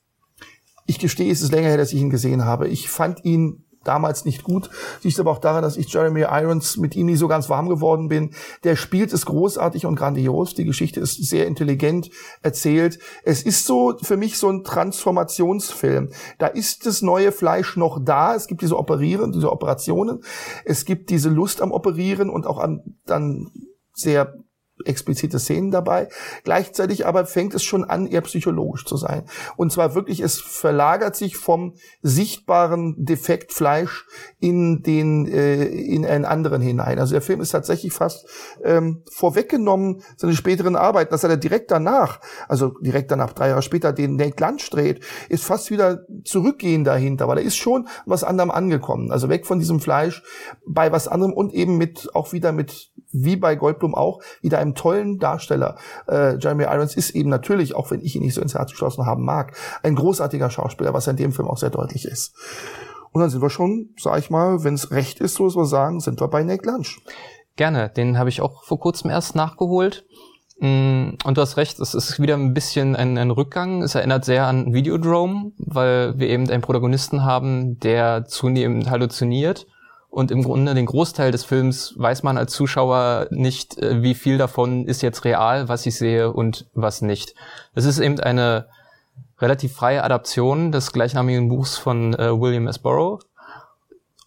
ich gestehe, es ist länger her, dass ich ihn gesehen habe. Ich fand ihn damals nicht gut. Liegt aber auch daran, dass ich Jeremy Irons mit ihm nie so ganz warm geworden bin. Der spielt es großartig und grandios. Die Geschichte ist sehr intelligent erzählt. Es ist so für mich so ein Transformationsfilm. Da ist das neue Fleisch noch da. Es gibt diese Operieren, diese Operationen. Es gibt diese Lust am Operieren und auch an dann sehr explizite Szenen dabei. Gleichzeitig aber fängt es schon an, eher psychologisch zu sein. Und zwar wirklich, es verlagert sich vom sichtbaren Defektfleisch in den äh, in einen anderen hinein. Also der Film ist tatsächlich fast ähm, vorweggenommen seine späteren Arbeiten, dass er direkt danach, also direkt danach drei Jahre später den Nate Lunch dreht, ist fast wieder zurückgehen dahinter, weil er ist schon was anderem angekommen. Also weg von diesem Fleisch bei was anderem und eben mit auch wieder mit wie bei Goldblum auch wieder einem tollen Darsteller. Äh, Jeremy Irons ist eben natürlich, auch wenn ich ihn nicht so ins Herz geschlossen haben mag, ein großartiger Schauspieler, was in dem Film auch sehr deutlich ist. Und dann sind wir schon, sag ich mal, wenn es recht ist, so wir sagen, sind wir bei Nate Lunch. Gerne, den habe ich auch vor kurzem erst nachgeholt. Mm, und du hast recht, es ist wieder ein bisschen ein, ein, Rückgang. Es erinnert sehr an Videodrome, weil wir eben einen Protagonisten haben, der zunehmend halluziniert und im Grunde den Großteil des Films weiß man als Zuschauer nicht, äh, wie viel davon ist jetzt real, was ich sehe und was nicht. Es ist eben eine relativ freie Adaption des gleichnamigen Buchs von äh, William S. Burroughs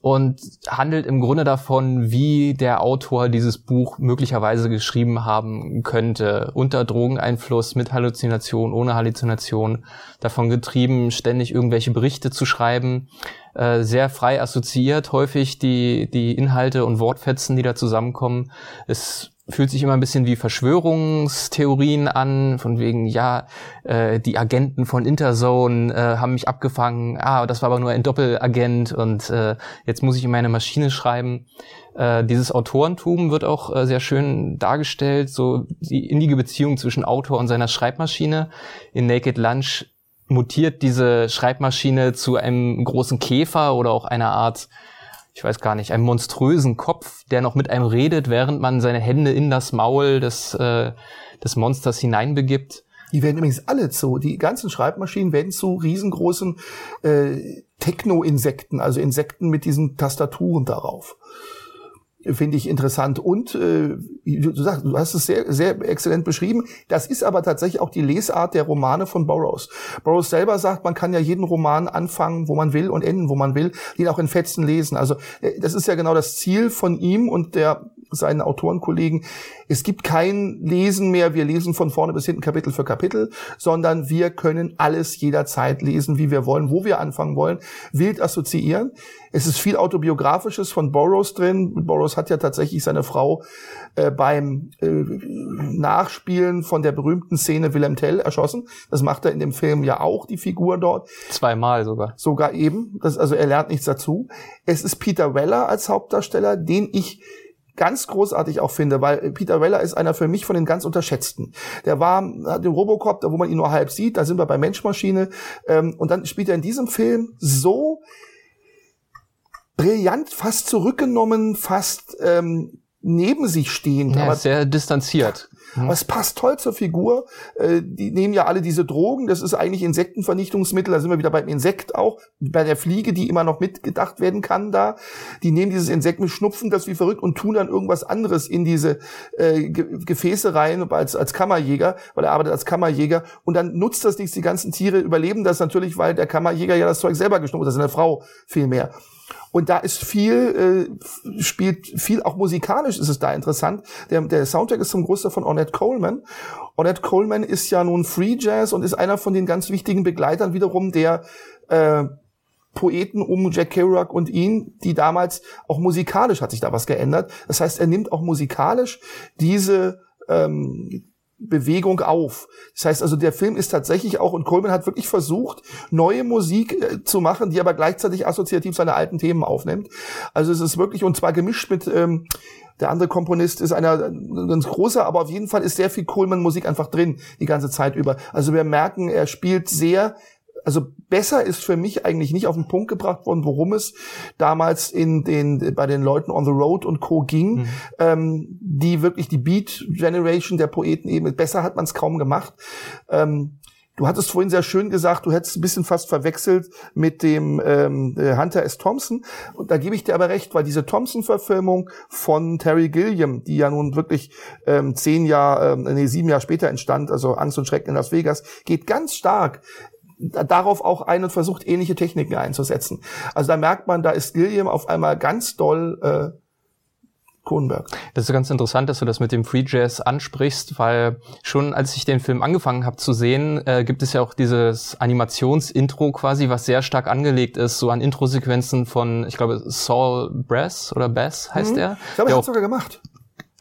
und handelt im Grunde davon, wie der Autor dieses Buch möglicherweise geschrieben haben könnte. Unter Drogeneinfluss, mit Halluzination, ohne Halluzination, davon getrieben, ständig irgendwelche Berichte zu schreiben, äh, sehr frei assoziiert, häufig die, die Inhalte und Wortfetzen, die da zusammenkommen. Es fühlt sich immer ein bisschen wie Verschwörungstheorien an, von wegen, ja, äh, die Agenten von Interzone äh, haben mich abgefangen, ah, das war aber nur ein Doppelagent und äh, jetzt muss ich in meine Maschine schreiben. Äh, dieses Autorentum wird auch äh, sehr schön dargestellt, so die innige Beziehung zwischen Autor und seiner Schreibmaschine. In Naked Lunch mutiert diese Schreibmaschine zu einem großen Käfer oder auch einer Art ich weiß gar nicht, einem monströsen Kopf, der noch mit einem redet, während man seine Hände in das Maul des, äh, des Monsters hineinbegibt. Die werden übrigens alle zu, die ganzen Schreibmaschinen werden zu riesengroßen äh, Techno-Insekten, also Insekten mit diesen Tastaturen darauf finde ich interessant. Und äh, du sagst, du hast es sehr, sehr exzellent beschrieben. Das ist aber tatsächlich auch die Lesart der Romane von Burroughs. Burroughs selber sagt, man kann ja jeden Roman anfangen, wo man will und enden, wo man will, den auch in Fetzen lesen. Also äh, das ist ja genau das Ziel von ihm und der seinen Autorenkollegen. Es gibt kein Lesen mehr, wir lesen von vorne bis hinten Kapitel für Kapitel, sondern wir können alles jederzeit lesen, wie wir wollen, wo wir anfangen wollen, wild assoziieren. Es ist viel autobiografisches von Burroughs drin. Burroughs hat ja tatsächlich seine Frau äh, beim äh, Nachspielen von der berühmten Szene Willem Tell erschossen. Das macht er in dem Film ja auch, die Figur dort. Zweimal sogar. Sogar eben. Das, also er lernt nichts dazu. Es ist Peter Weller als Hauptdarsteller, den ich ganz großartig auch finde, weil Peter Weller ist einer für mich von den ganz unterschätzten. Der war hat den Robocop, da wo man ihn nur halb sieht, da sind wir bei Menschmaschine ähm, und dann spielt er in diesem Film so brillant, fast zurückgenommen, fast ähm, neben sich stehend. Ja, aber sehr distanziert. Mhm. Aber es passt toll zur Figur. Äh, die nehmen ja alle diese Drogen. Das ist eigentlich Insektenvernichtungsmittel. Da sind wir wieder beim Insekt auch. Bei der Fliege, die immer noch mitgedacht werden kann da. Die nehmen dieses Insekt mit, schnupfen das wie verrückt und tun dann irgendwas anderes in diese äh, Gefäße rein als, als Kammerjäger, weil er arbeitet als Kammerjäger. Und dann nutzt das nichts. Die ganzen Tiere überleben das natürlich, weil der Kammerjäger ja das Zeug selber geschnupft hat. Das ist eine Frau viel mehr. Und da ist viel, äh, spielt viel, auch musikalisch ist es da interessant. Der, der Soundtrack ist zum Großteil von Ornette Coleman. Ornette Coleman ist ja nun Free Jazz und ist einer von den ganz wichtigen Begleitern wiederum der äh, Poeten um Jack Kerouac und ihn, die damals auch musikalisch hat sich da was geändert. Das heißt, er nimmt auch musikalisch diese ähm, Bewegung auf. Das heißt also, der Film ist tatsächlich auch, und Coleman hat wirklich versucht, neue Musik äh, zu machen, die aber gleichzeitig assoziativ seine alten Themen aufnimmt. Also es ist wirklich, und zwar gemischt mit, ähm, der andere Komponist ist einer ganz großer, aber auf jeden Fall ist sehr viel Coleman-Musik einfach drin, die ganze Zeit über. Also wir merken, er spielt sehr also besser ist für mich eigentlich nicht auf den Punkt gebracht worden, worum es damals in den bei den Leuten on the road und Co ging, mhm. ähm, die wirklich die Beat Generation der Poeten eben besser hat man es kaum gemacht. Ähm, Du hattest vorhin sehr schön gesagt, du hättest ein bisschen fast verwechselt mit dem ähm, äh, Hunter S. Thompson. Und da gebe ich dir aber recht, weil diese Thompson-Verfilmung von Terry Gilliam, die ja nun wirklich ähm, zehn Jahre, ähm, nee, sieben Jahre später entstand, also Angst und Schrecken in Las Vegas, geht ganz stark darauf auch ein und versucht ähnliche Techniken einzusetzen. Also da merkt man, da ist Gilliam auf einmal ganz doll äh, Kronenberg. Das ist ganz interessant, dass du das mit dem Free Jazz ansprichst, weil schon als ich den Film angefangen habe zu sehen, äh, gibt es ja auch dieses Animationsintro quasi, was sehr stark angelegt ist, so an Introsequenzen von, ich glaube, Saul Brass oder Bass heißt mhm. er. Ich glaube, er hat sogar gemacht.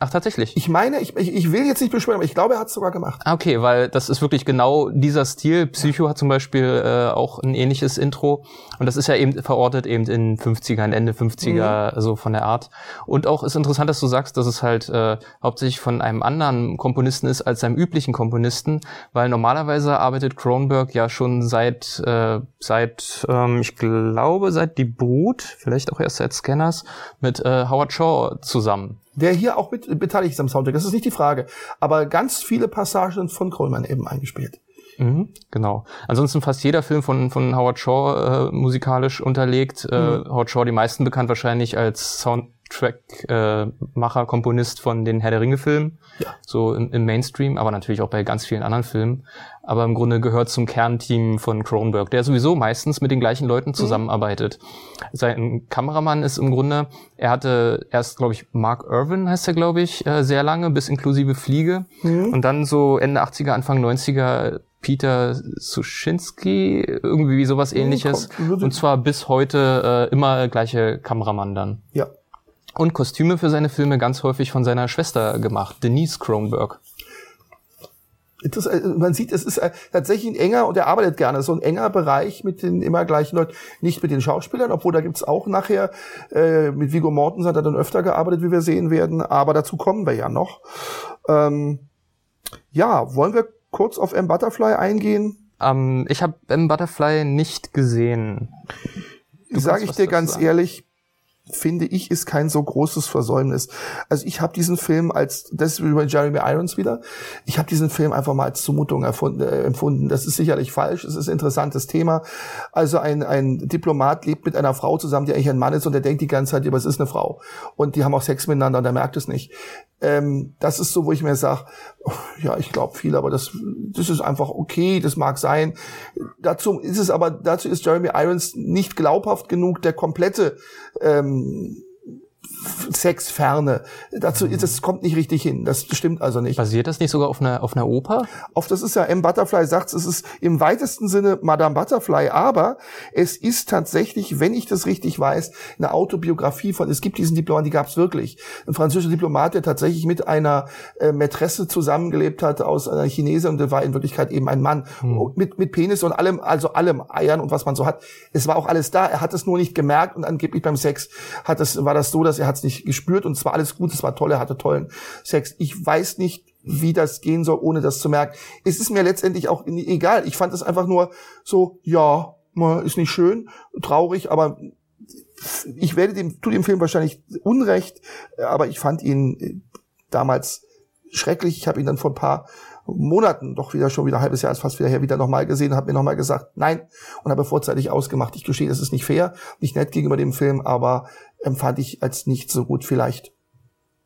Ach, tatsächlich. Ich meine, ich, ich, ich will jetzt nicht beschwören, aber ich glaube, er hat es sogar gemacht. Ah, okay, weil das ist wirklich genau dieser Stil. Psycho hat zum Beispiel äh, auch ein ähnliches Intro. Und das ist ja eben verortet eben in 50er, Ende 50er, mhm. so von der Art. Und auch ist interessant, dass du sagst, dass es halt äh, hauptsächlich von einem anderen Komponisten ist als seinem üblichen Komponisten, weil normalerweise arbeitet Kronberg ja schon seit, äh, seit ähm, ich glaube, seit Die Brut, vielleicht auch erst seit Scanners, mit äh, Howard Shaw zusammen der hier auch mit beteiligt ist am Soundtrack. Das ist nicht die Frage. Aber ganz viele Passagen von Coleman eben eingespielt. Mhm, genau. Ansonsten fast jeder Film von, von Howard Shaw äh, musikalisch unterlegt. Äh, mhm. Howard Shaw die meisten bekannt wahrscheinlich als Soundtrack-Macher, äh, Komponist von den Herr der Ringe-Filmen. Ja. So im, im Mainstream, aber natürlich auch bei ganz vielen anderen Filmen aber im Grunde gehört zum Kernteam von Cronenberg, der sowieso meistens mit den gleichen Leuten mhm. zusammenarbeitet. Mhm. Sein Kameramann ist im Grunde, er hatte erst, glaube ich, Mark Irvin heißt er, glaube ich, äh, sehr lange, bis inklusive Fliege. Mhm. Und dann so Ende 80er, Anfang 90er Peter Suschinski, irgendwie sowas ähnliches. Und zwar bis heute äh, immer gleiche Kameramann dann. Ja. Und Kostüme für seine Filme ganz häufig von seiner Schwester gemacht, Denise Kronberg. Das, äh, man sieht, es ist äh, tatsächlich ein enger, und er arbeitet gerne, so ein enger Bereich mit den immer gleichen Leuten. Nicht mit den Schauspielern, obwohl da gibt's auch nachher, äh, mit Vigo Mortensen hat er dann öfter gearbeitet, wie wir sehen werden, aber dazu kommen wir ja noch. Ähm, ja, wollen wir kurz auf M. Butterfly eingehen? Ähm, ich habe M. Butterfly nicht gesehen. Sage ich dir ganz ehrlich, finde ich, ist kein so großes Versäumnis. Also ich habe diesen Film als, das ist über Jeremy Irons wieder, ich habe diesen Film einfach mal als Zumutung erfunden, äh, empfunden. Das ist sicherlich falsch, es ist ein interessantes Thema. Also ein, ein Diplomat lebt mit einer Frau zusammen, die eigentlich ein Mann ist und der denkt die ganze Zeit, aber es ist eine Frau. Und die haben auch Sex miteinander und der merkt es nicht. Ähm, das ist so, wo ich mir sage, ja, ich glaube viel, aber das, das ist einfach okay, das mag sein. Dazu ist es aber, dazu ist Jeremy Irons nicht glaubhaft genug, der komplette ähm, Sexferne. Dazu ist es kommt nicht richtig hin. Das stimmt also nicht. Basiert das nicht sogar auf einer auf einer Oper? Auf das ist ja M Butterfly sagt, es ist im weitesten Sinne Madame Butterfly, aber es ist tatsächlich, wenn ich das richtig weiß, eine Autobiografie von. Es gibt diesen Diplomat, die gab es wirklich. Ein französischer Diplomat, der tatsächlich mit einer äh, Mätresse zusammengelebt hat aus einer Chinesin und der war in Wirklichkeit eben ein Mann hm. mit mit Penis und allem, also allem Eiern und was man so hat. Es war auch alles da. Er hat es nur nicht gemerkt und angeblich beim Sex hat es war das so, dass er hat es nicht gespürt und es alles gut, es war toll, er hatte tollen Sex. Ich weiß nicht, wie das gehen soll, ohne das zu merken. Es ist mir letztendlich auch egal. Ich fand es einfach nur so, ja, ist nicht schön, traurig, aber ich werde dem, tu dem Film wahrscheinlich Unrecht, aber ich fand ihn äh, damals schrecklich. Ich habe ihn dann vor ein paar Monaten, doch wieder schon wieder ein halbes Jahr ist fast wieder her, wieder nochmal gesehen, habe mir nochmal gesagt, nein, und habe vorzeitig ausgemacht. Ich gestehe, es ist nicht fair, nicht nett gegenüber dem Film, aber empfand ich als nicht so gut. Vielleicht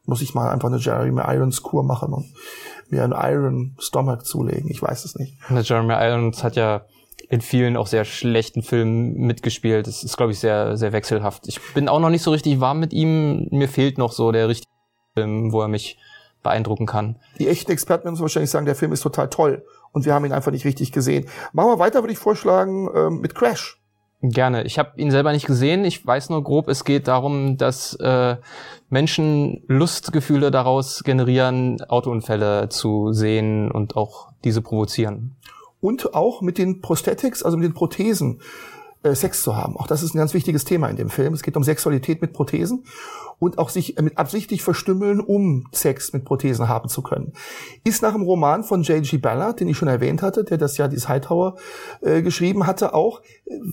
muss ich mal einfach eine Jeremy Irons Kur machen und mir einen Iron Stomach zulegen. Ich weiß es nicht. Jeremy Irons hat ja in vielen auch sehr schlechten Filmen mitgespielt. Das ist, glaube ich, sehr, sehr wechselhaft. Ich bin auch noch nicht so richtig warm mit ihm. Mir fehlt noch so der richtige Film, wo er mich beeindrucken kann. Die echten Experten werden uns wahrscheinlich sagen, der Film ist total toll und wir haben ihn einfach nicht richtig gesehen. Machen wir weiter, würde ich vorschlagen, ähm, mit Crash. Gerne. Ich habe ihn selber nicht gesehen. Ich weiß nur grob, es geht darum, dass äh, Menschen Lustgefühle daraus generieren, Autounfälle zu sehen und auch diese provozieren. Und auch mit den Prosthetics, also mit den Prothesen, äh, Sex zu haben. Auch das ist ein ganz wichtiges Thema in dem Film. Es geht um Sexualität mit Prothesen. Und auch sich mit absichtlich verstümmeln, um Sex mit Prothesen haben zu können. Ist nach dem Roman von J.G. Ballard, den ich schon erwähnt hatte, der das ja dieses Hightower äh, geschrieben hatte, auch,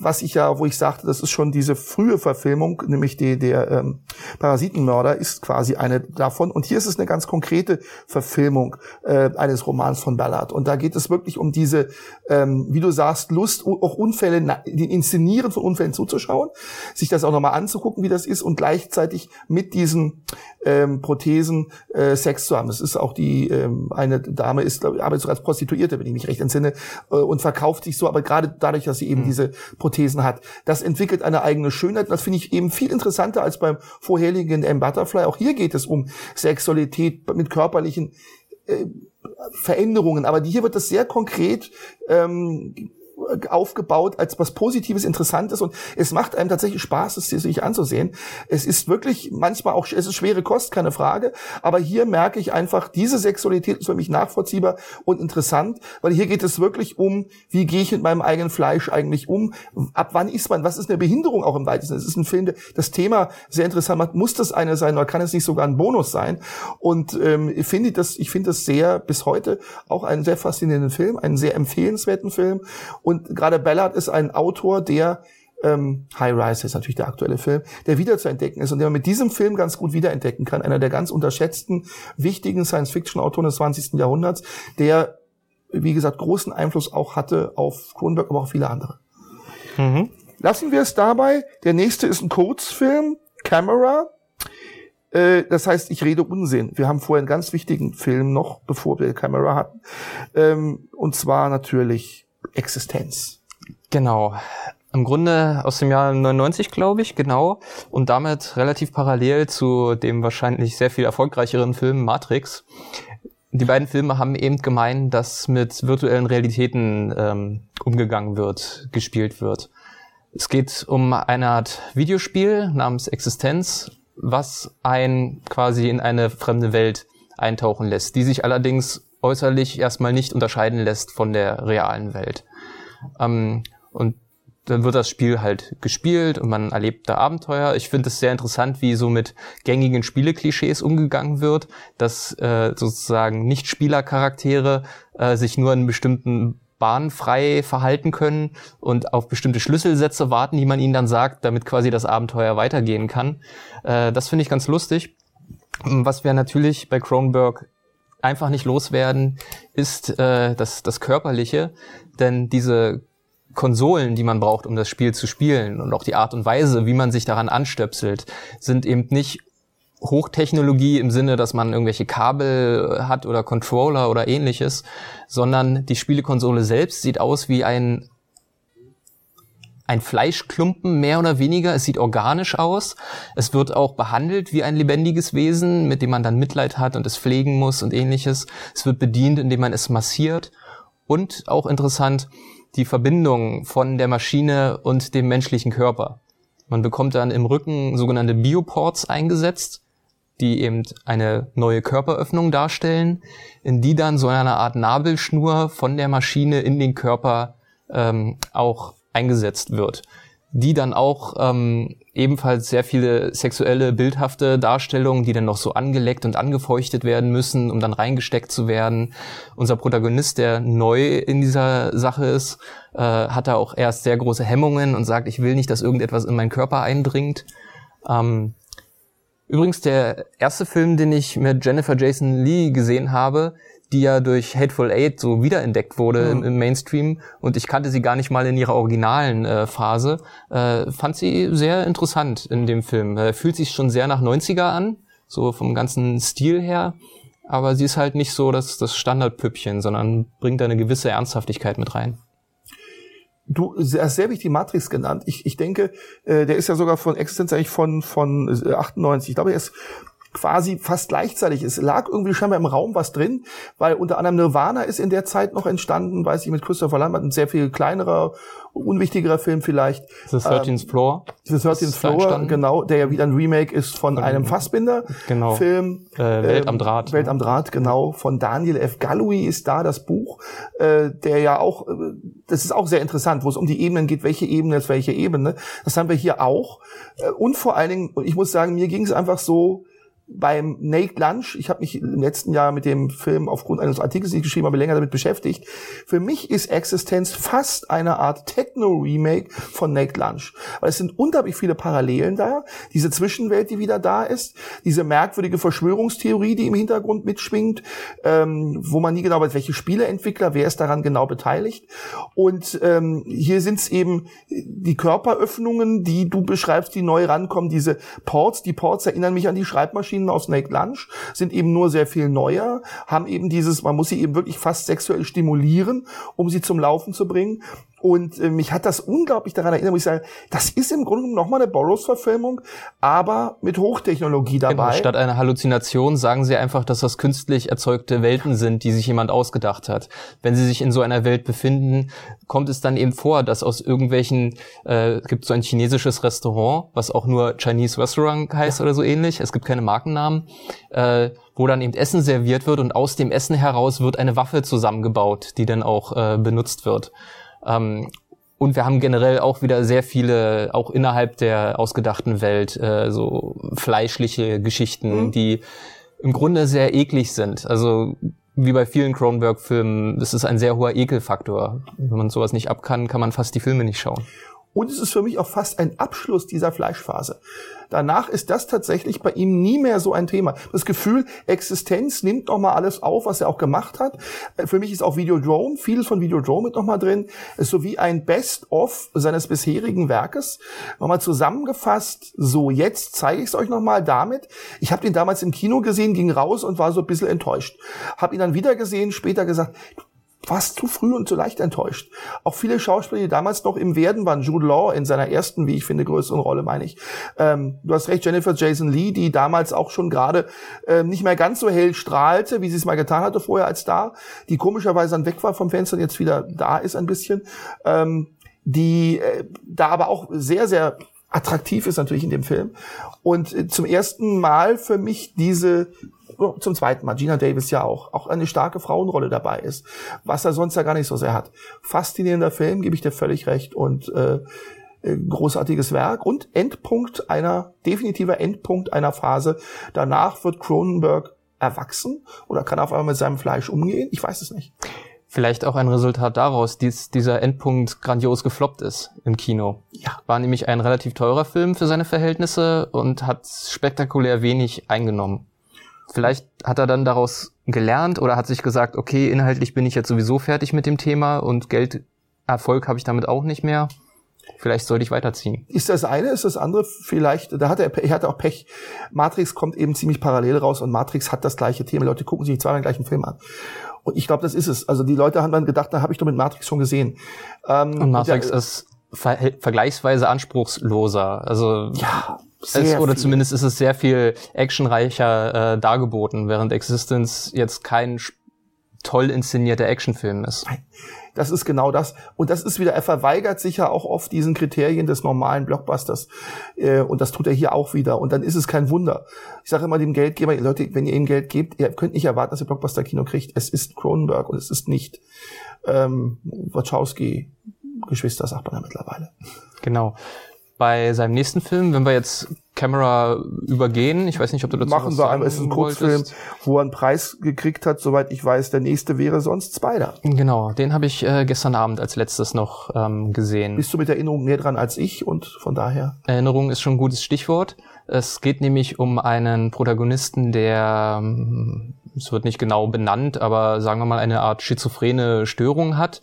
was ich ja, wo ich sagte, das ist schon diese frühe Verfilmung, nämlich die, der ähm, Parasitenmörder ist quasi eine davon. Und hier ist es eine ganz konkrete Verfilmung äh, eines Romans von Ballard. Und da geht es wirklich um diese, ähm, wie du sagst, Lust, auch Unfälle, die Inszenieren von Unfällen zuzuschauen, sich das auch nochmal anzugucken, wie das ist und gleichzeitig mit diesen ähm, Prothesen äh, Sex zu haben. Das ist auch die, ähm, eine Dame ist, glaube ich, arbeitet sogar als Prostituierte, wenn ich mich recht entsinne, äh, und verkauft sich so, aber gerade dadurch, dass sie eben mhm. diese Prothesen hat. Das entwickelt eine eigene Schönheit. Das finde ich eben viel interessanter als beim vorherigen M. Butterfly. Auch hier geht es um Sexualität mit körperlichen äh, Veränderungen, aber hier wird das sehr konkret ähm, aufgebaut als was Positives, Interessantes und es macht einem tatsächlich Spaß, es sich anzusehen. Es ist wirklich manchmal auch, es ist schwere Kost, keine Frage, aber hier merke ich einfach, diese Sexualität ist für mich nachvollziehbar und interessant, weil hier geht es wirklich um, wie gehe ich mit meinem eigenen Fleisch eigentlich um, ab wann ist man, was ist eine Behinderung auch im weitesten. Es ist ein Film, das Thema sehr interessant macht. Muss das eine sein oder kann es nicht sogar ein Bonus sein? Und ähm, ich finde das, ich finde das sehr bis heute auch einen sehr faszinierenden Film, einen sehr empfehlenswerten Film und gerade Ballard ist ein Autor, der ähm, High Rise ist natürlich der aktuelle Film, der wieder zu entdecken ist und der man mit diesem Film ganz gut wiederentdecken kann. Einer der ganz unterschätzten, wichtigen Science-Fiction-Autoren des 20. Jahrhunderts, der, wie gesagt, großen Einfluss auch hatte auf Kronberg, aber auch viele andere. Mhm. Lassen wir es dabei. Der nächste ist ein Kurzfilm, Camera. Äh, das heißt, ich rede Unsinn. Wir haben vorher einen ganz wichtigen Film noch, bevor wir Camera hatten. Ähm, und zwar natürlich Existenz. Genau. Im Grunde aus dem Jahr 99, glaube ich, genau. Und damit relativ parallel zu dem wahrscheinlich sehr viel erfolgreicheren Film Matrix. Die beiden Filme haben eben gemeint, dass mit virtuellen Realitäten ähm, umgegangen wird, gespielt wird. Es geht um eine Art Videospiel namens Existenz, was ein quasi in eine fremde Welt eintauchen lässt, die sich allerdings äußerlich erstmal nicht unterscheiden lässt von der realen Welt. Ähm, und dann wird das Spiel halt gespielt und man erlebt da Abenteuer. Ich finde es sehr interessant, wie so mit gängigen Spieleklischees umgegangen wird, dass äh, sozusagen Nicht-Spielercharaktere äh, sich nur in bestimmten Bahnen frei verhalten können und auf bestimmte Schlüsselsätze warten, die man ihnen dann sagt, damit quasi das Abenteuer weitergehen kann. Äh, das finde ich ganz lustig. Was wir natürlich bei Cronenberg einfach nicht loswerden, ist äh, das, das Körperliche. Denn diese Konsolen, die man braucht, um das Spiel zu spielen und auch die Art und Weise, wie man sich daran anstöpselt, sind eben nicht Hochtechnologie im Sinne, dass man irgendwelche Kabel hat oder Controller oder ähnliches, sondern die Spielekonsole selbst sieht aus wie ein ein Fleischklumpen mehr oder weniger. Es sieht organisch aus. Es wird auch behandelt wie ein lebendiges Wesen, mit dem man dann Mitleid hat und es pflegen muss und ähnliches. Es wird bedient, indem man es massiert. Und auch interessant, die Verbindung von der Maschine und dem menschlichen Körper. Man bekommt dann im Rücken sogenannte Bioports eingesetzt, die eben eine neue Körperöffnung darstellen, in die dann so eine Art Nabelschnur von der Maschine in den Körper ähm, auch eingesetzt wird, die dann auch ähm, ebenfalls sehr viele sexuelle, bildhafte Darstellungen, die dann noch so angeleckt und angefeuchtet werden müssen, um dann reingesteckt zu werden. Unser Protagonist, der neu in dieser Sache ist, äh, hat da auch erst sehr große Hemmungen und sagt, ich will nicht, dass irgendetwas in meinen Körper eindringt. Ähm, übrigens, der erste Film, den ich mit Jennifer Jason Lee gesehen habe, die ja durch Hateful Eight so wiederentdeckt wurde mhm. im, im, Mainstream und ich kannte sie gar nicht mal in ihrer originalen äh, Phase, äh, fand sie sehr interessant in dem Film. Äh, fühlt sich schon sehr nach 90er an, so vom ganzen Stil her, aber sie ist halt nicht so das, das Standardpüppchen, sondern bringt da eine gewisse Ernsthaftigkeit mit rein. Du hast sehr wichtig Matrix genannt. Ich, ich denke, äh, der ist ja sogar von Existenz eigentlich von, von 98. Äh, ich glaube, er ist quasi fast gleichzeitig. Es lag irgendwie scheinbar im Raum was drin, weil unter anderem Nirvana ist in der Zeit noch entstanden, weiß ich, mit Christopher Lambert, ein sehr viel kleinerer, unwichtigerer Film vielleicht. The 13th ähm, Floor. The 13th Floor, genau, der ja wieder ein Remake ist von okay. einem Fassbinder-Film. Genau. Äh, Welt am Draht. Welt am Draht, genau. Von Daniel F. Galloui ist da das Buch, äh, der ja auch, äh, das ist auch sehr interessant, wo es um die Ebenen geht, welche Ebene ist welche Ebene. Das haben wir hier auch. Äh, und vor allen Dingen, ich muss sagen, mir ging es einfach so, beim Naked Lunch, ich habe mich im letzten Jahr mit dem Film aufgrund eines Artikels, den ich geschrieben habe, länger damit beschäftigt. Für mich ist Existenz fast eine Art Techno-Remake von Naked Lunch. Weil es sind unglaublich viele Parallelen da. Diese Zwischenwelt, die wieder da ist, diese merkwürdige Verschwörungstheorie, die im Hintergrund mitschwingt, ähm, wo man nie genau weiß, welche Spieleentwickler, wer ist daran genau beteiligt. Und ähm, hier sind es eben die Körperöffnungen, die du beschreibst, die neu rankommen, diese Ports. Die Ports erinnern mich an die Schreibmaschinen Maschinen aus Snake Lunch sind eben nur sehr viel neuer, haben eben dieses, man muss sie eben wirklich fast sexuell stimulieren, um sie zum Laufen zu bringen. Und äh, mich hat das unglaublich daran erinnert, muss ich sagen, das ist im Grunde nochmal eine Borrows-Verfilmung, aber mit Hochtechnologie genau, dabei. Genau, statt einer Halluzination sagen sie einfach, dass das künstlich erzeugte Welten sind, die sich jemand ausgedacht hat. Wenn sie sich in so einer Welt befinden, kommt es dann eben vor, dass aus irgendwelchen, äh, gibt so ein chinesisches Restaurant, was auch nur Chinese Restaurant heißt ja. oder so ähnlich, es gibt keine Markennamen, äh, wo dann eben Essen serviert wird und aus dem Essen heraus wird eine Waffe zusammengebaut, die dann auch äh, benutzt wird. Ähm, und wir haben generell auch wieder sehr viele, auch innerhalb der ausgedachten Welt, äh, so fleischliche Geschichten, mhm. die im Grunde sehr eklig sind. Also wie bei vielen Cronenberg-Filmen, das ist ein sehr hoher Ekelfaktor. Wenn man sowas nicht ab kann, kann man fast die Filme nicht schauen. Und es ist für mich auch fast ein Abschluss dieser Fleischphase. Danach ist das tatsächlich bei ihm nie mehr so ein Thema. Das Gefühl, Existenz nimmt noch mal alles auf, was er auch gemacht hat. Äh, für mich ist auch Videodrome, vieles von Videodrome mit noch mal drin. Ist so wie ein Best-of seines bisherigen Werkes. Nochmal zusammengefasst, so jetzt zeige ich es euch noch mal damit. Ich habe den damals im Kino gesehen, ging raus und war so ein bisschen enttäuscht. Habe ihn dann wieder gesehen, später gesagt, fast zu früh und zu leicht enttäuscht. Auch viele Schauspieler, die damals noch im Werden waren, Jude Law in seiner ersten, wie ich finde, größeren Rolle, meine ich. Ähm, du hast recht, Jennifer Jason Lee, die damals auch schon gerade äh, nicht mehr ganz so hell strahlte, wie sie es mal getan hatte vorher als da, die komischerweise dann weg war vom Fenster und jetzt wieder da ist ein bisschen. Ähm, die äh, da aber auch sehr, sehr attraktiv ist natürlich in dem Film. Und äh, zum ersten Mal für mich diese zum zweiten Mal, Gina Davis ja auch, auch eine starke Frauenrolle dabei ist, was er sonst ja gar nicht so sehr hat. Faszinierender Film, gebe ich dir völlig recht und äh, äh, großartiges Werk und Endpunkt einer, definitiver Endpunkt einer Phase. Danach wird Cronenberg erwachsen oder kann auf einmal mit seinem Fleisch umgehen? Ich weiß es nicht. Vielleicht auch ein Resultat daraus, dass dieser Endpunkt grandios gefloppt ist im Kino. Ja. War nämlich ein relativ teurer Film für seine Verhältnisse und hat spektakulär wenig eingenommen. Vielleicht hat er dann daraus gelernt oder hat sich gesagt, okay, inhaltlich bin ich jetzt sowieso fertig mit dem Thema und Geld, Erfolg habe ich damit auch nicht mehr. Vielleicht sollte ich weiterziehen. Ist das eine, ist das andere vielleicht, da hat er, er hatte auch Pech. Matrix kommt eben ziemlich parallel raus und Matrix hat das gleiche Thema. Leute gucken sich zweimal den gleichen Film an. Und ich glaube, das ist es. Also die Leute haben dann gedacht, da habe ich doch mit Matrix schon gesehen. Ähm, und Matrix und der, ist ver vergleichsweise anspruchsloser. Also ja, es, oder viel. zumindest ist es sehr viel actionreicher äh, dargeboten, während Existence jetzt kein toll inszenierter Actionfilm ist. Das ist genau das. Und das ist wieder, er verweigert sich ja auch oft diesen Kriterien des normalen Blockbusters. Äh, und das tut er hier auch wieder. Und dann ist es kein Wunder. Ich sage immer dem Geldgeber, Leute, wenn ihr ihm Geld gebt, ihr könnt nicht erwarten, dass ihr Blockbuster-Kino kriegt. Es ist Cronenberg und es ist nicht ähm, Wachowski. Geschwister sagt man ja mittlerweile. Genau bei seinem nächsten Film, wenn wir jetzt Camera übergehen, ich weiß nicht, ob du dazu Machen wir einmal, es ist ein Kurzfilm, wo er einen Preis gekriegt hat, soweit ich weiß, der nächste wäre sonst Spider. Genau, den habe ich äh, gestern Abend als letztes noch ähm, gesehen. Bist du mit Erinnerung näher dran als ich und von daher? Erinnerung ist schon ein gutes Stichwort. Es geht nämlich um einen Protagonisten, der, ähm, es wird nicht genau benannt, aber sagen wir mal eine Art schizophrene Störung hat.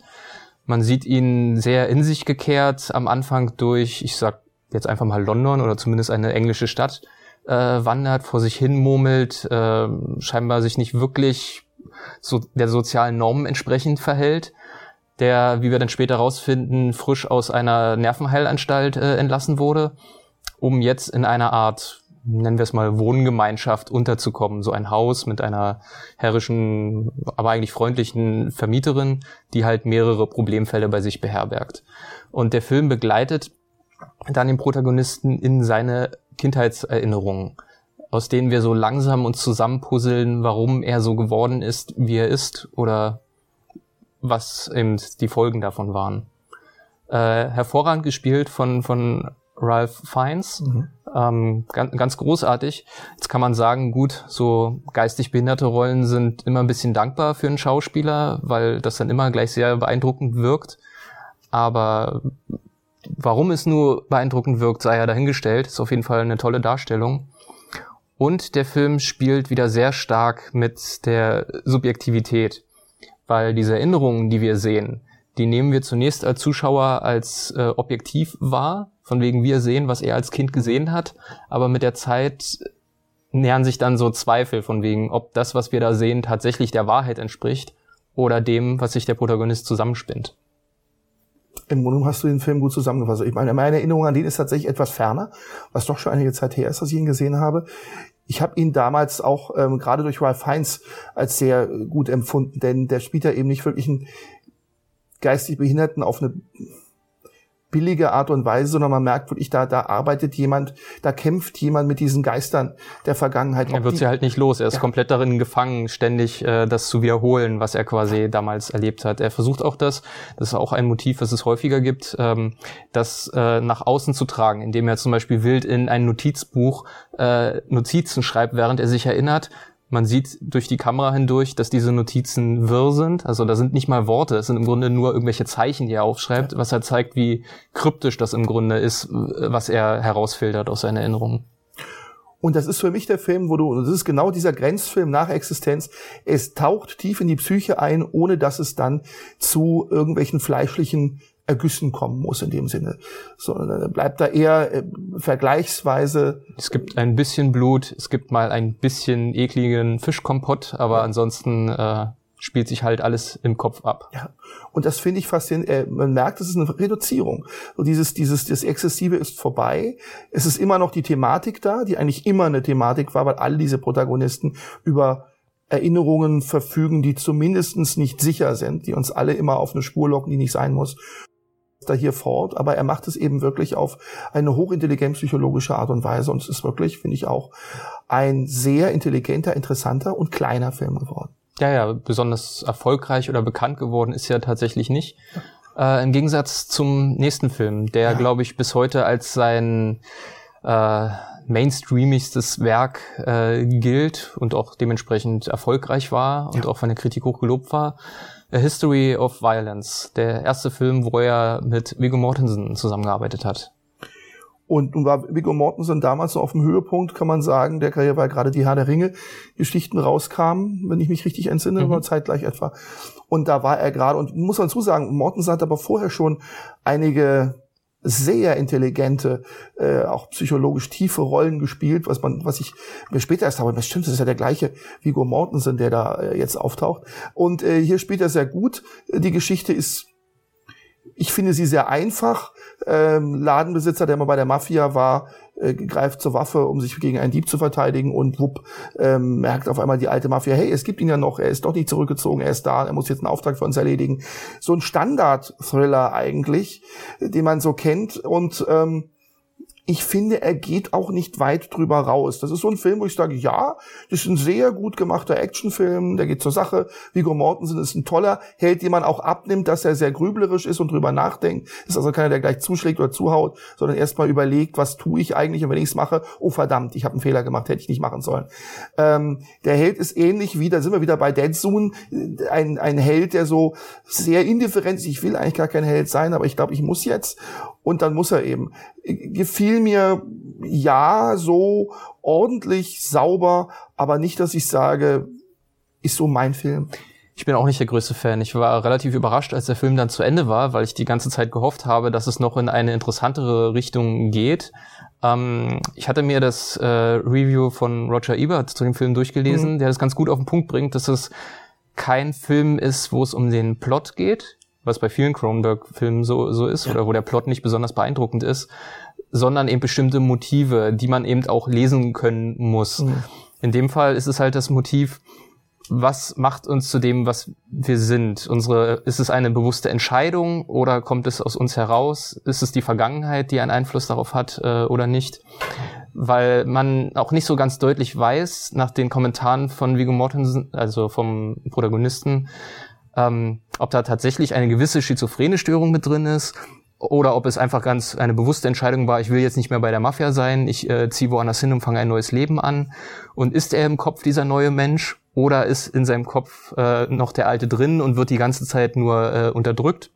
Man sieht ihn sehr in sich gekehrt am Anfang durch, ich sag jetzt einfach mal London oder zumindest eine englische Stadt äh, wandert, vor sich hin murmelt, äh, scheinbar sich nicht wirklich so der sozialen Normen entsprechend verhält, der, wie wir dann später rausfinden, frisch aus einer Nervenheilanstalt äh, entlassen wurde, um jetzt in einer Art nennen wir es mal, Wohngemeinschaft unterzukommen. So ein Haus mit einer herrischen, aber eigentlich freundlichen Vermieterin, die halt mehrere Problemfälle bei sich beherbergt. Und der Film begleitet dann den Protagonisten in seine Kindheitserinnerungen, aus denen wir so langsam uns zusammenpuzzeln, warum er so geworden ist, wie er ist oder was eben die Folgen davon waren. Äh, hervorragend gespielt von, von Ralph Fiennes. Mhm. Ähm, ganz, ganz großartig. Jetzt kann man sagen, gut, so geistig behinderte Rollen sind immer ein bisschen dankbar für einen Schauspieler, weil das dann immer gleich sehr beeindruckend wirkt. Aber warum es nur beeindruckend wirkt, sei ja dahingestellt. Ist auf jeden Fall eine tolle Darstellung. Und der Film spielt wieder sehr stark mit der Subjektivität, weil diese Erinnerungen, die wir sehen, die nehmen wir zunächst als Zuschauer als äh, objektiv wahr, von wegen wir sehen, was er als Kind gesehen hat, aber mit der Zeit nähern sich dann so Zweifel von wegen, ob das, was wir da sehen, tatsächlich der Wahrheit entspricht oder dem, was sich der Protagonist zusammenspinnt. Im Grunde hast du den Film gut zusammengefasst. Ich meine, meine Erinnerung an den ist tatsächlich etwas ferner, was doch schon einige Zeit her ist, dass ich ihn gesehen habe. Ich habe ihn damals auch ähm, gerade durch Ralph Fiennes als sehr gut empfunden, denn der spielt ja eben nicht wirklich einen geistig Behinderten auf eine billige Art und Weise, sondern man merkt wirklich, da, da arbeitet jemand, da kämpft jemand mit diesen Geistern der Vergangenheit. Er wird sie halt nicht los. Er ist ja. komplett darin gefangen, ständig äh, das zu wiederholen, was er quasi damals erlebt hat. Er versucht auch das, das ist auch ein Motiv, was es häufiger gibt, ähm, das äh, nach außen zu tragen, indem er zum Beispiel wild in ein Notizbuch äh, Notizen schreibt, während er sich erinnert, man sieht durch die Kamera hindurch, dass diese Notizen wirr sind. Also da sind nicht mal Worte, es sind im Grunde nur irgendwelche Zeichen, die er aufschreibt, was halt zeigt, wie kryptisch das im Grunde ist, was er herausfiltert aus seinen Erinnerungen. Und das ist für mich der Film, wo du, das ist genau dieser Grenzfilm nach Existenz. Es taucht tief in die Psyche ein, ohne dass es dann zu irgendwelchen fleischlichen Ergüssen kommen muss in dem Sinne. Sondern bleibt da eher äh, vergleichsweise. Es gibt ein bisschen Blut, es gibt mal ein bisschen ekligen Fischkompott, aber ja. ansonsten äh, spielt sich halt alles im Kopf ab. Ja. Und das finde ich faszinierend. Äh, man merkt, es ist eine Reduzierung. So dieses, dieses, das Exzessive ist vorbei. Es ist immer noch die Thematik da, die eigentlich immer eine Thematik war, weil all diese Protagonisten über Erinnerungen verfügen, die zumindestens nicht sicher sind, die uns alle immer auf eine Spur locken, die nicht sein muss da hier fort, aber er macht es eben wirklich auf eine hochintelligent psychologische Art und Weise und es ist wirklich, finde ich auch, ein sehr intelligenter, interessanter und kleiner Film geworden. Ja, ja, besonders erfolgreich oder bekannt geworden ist er tatsächlich nicht. Äh, Im Gegensatz zum nächsten Film, der, ja. glaube ich, bis heute als sein äh, mainstreamigstes Werk äh, gilt und auch dementsprechend erfolgreich war und ja. auch von der Kritik hoch gelobt war. A History of Violence, der erste Film, wo er mit Viggo Mortensen zusammengearbeitet hat. Und nun war Viggo Mortensen damals noch auf dem Höhepunkt, kann man sagen, der Karriere, weil gerade die Herr der Ringe Geschichten rauskamen, wenn ich mich richtig entsinne, mhm. war zeitgleich etwa. Und da war er gerade, und muss man dazu sagen, Mortensen hat aber vorher schon einige sehr intelligente, äh, auch psychologisch tiefe Rollen gespielt, was man, was ich mir später erst habe, das stimmt, das ist ja der gleiche Viggo Mortensen, der da äh, jetzt auftaucht. Und äh, hier spielt er sehr gut. Die Geschichte ist ich finde sie sehr einfach. Ähm, Ladenbesitzer, der mal bei der Mafia war, äh, greift zur Waffe, um sich gegen einen Dieb zu verteidigen und wupp, ähm, merkt auf einmal die alte Mafia, hey, es gibt ihn ja noch, er ist doch nicht zurückgezogen, er ist da, er muss jetzt einen Auftrag für uns erledigen. So ein Standard-Thriller eigentlich, den man so kennt und ähm, ich finde, er geht auch nicht weit drüber raus. Das ist so ein Film, wo ich sage, ja, das ist ein sehr gut gemachter Actionfilm, der geht zur Sache. Viggo Mortensen ist ein toller Held, den man auch abnimmt, dass er sehr grüblerisch ist und drüber nachdenkt. Ist also keiner, der gleich zuschlägt oder zuhaut, sondern erstmal überlegt, was tue ich eigentlich und wenn ich es mache, oh verdammt, ich habe einen Fehler gemacht, hätte ich nicht machen sollen. Ähm, der Held ist ähnlich wie, da sind wir wieder bei Dead Soon, ein, ein Held, der so sehr indifferent ist. Ich will eigentlich gar kein Held sein, aber ich glaube, ich muss jetzt und dann muss er eben. Gefiel mir ja so ordentlich sauber, aber nicht, dass ich sage, ist so mein Film. Ich bin auch nicht der größte Fan. Ich war relativ überrascht, als der Film dann zu Ende war, weil ich die ganze Zeit gehofft habe, dass es noch in eine interessantere Richtung geht. Ähm, ich hatte mir das äh, Review von Roger Ebert zu dem Film durchgelesen, mhm. der das ganz gut auf den Punkt bringt, dass es kein Film ist, wo es um den Plot geht, was bei vielen Cronenberg-Filmen so, so ist, ja. oder wo der Plot nicht besonders beeindruckend ist, sondern eben bestimmte Motive, die man eben auch lesen können muss. Mhm. In dem Fall ist es halt das Motiv, was macht uns zu dem, was wir sind? Unsere, ist es eine bewusste Entscheidung oder kommt es aus uns heraus? Ist es die Vergangenheit, die einen Einfluss darauf hat äh, oder nicht? Weil man auch nicht so ganz deutlich weiß, nach den Kommentaren von Viggo Mortensen, also vom Protagonisten, ähm, ob da tatsächlich eine gewisse schizophrene Störung mit drin ist oder ob es einfach ganz eine bewusste Entscheidung war, ich will jetzt nicht mehr bei der Mafia sein, ich äh, ziehe woanders hin und fange ein neues Leben an. Und ist er im Kopf dieser neue Mensch oder ist in seinem Kopf äh, noch der alte drin und wird die ganze Zeit nur äh, unterdrückt?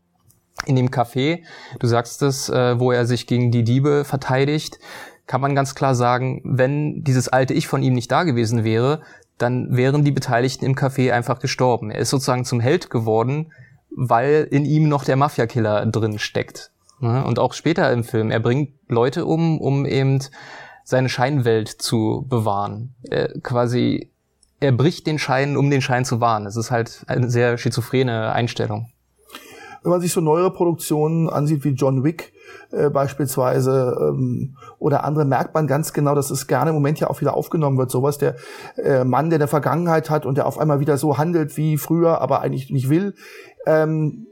In dem Café, du sagst es, äh, wo er sich gegen die Diebe verteidigt, kann man ganz klar sagen, wenn dieses alte Ich von ihm nicht da gewesen wäre, dann wären die Beteiligten im Café einfach gestorben. Er ist sozusagen zum Held geworden, weil in ihm noch der Mafia-Killer drin steckt. Ne? Und auch später im Film, er bringt Leute um, um eben seine Scheinwelt zu bewahren. Er quasi, er bricht den Schein, um den Schein zu wahren. Es ist halt eine sehr schizophrene Einstellung. Wenn man sich so neuere Produktionen ansieht wie John Wick äh, beispielsweise ähm, oder andere, merkt man ganz genau, dass es gerne im Moment ja auch wieder aufgenommen wird. Sowas, der äh, Mann, der eine Vergangenheit hat und der auf einmal wieder so handelt wie früher, aber eigentlich nicht will. Ähm,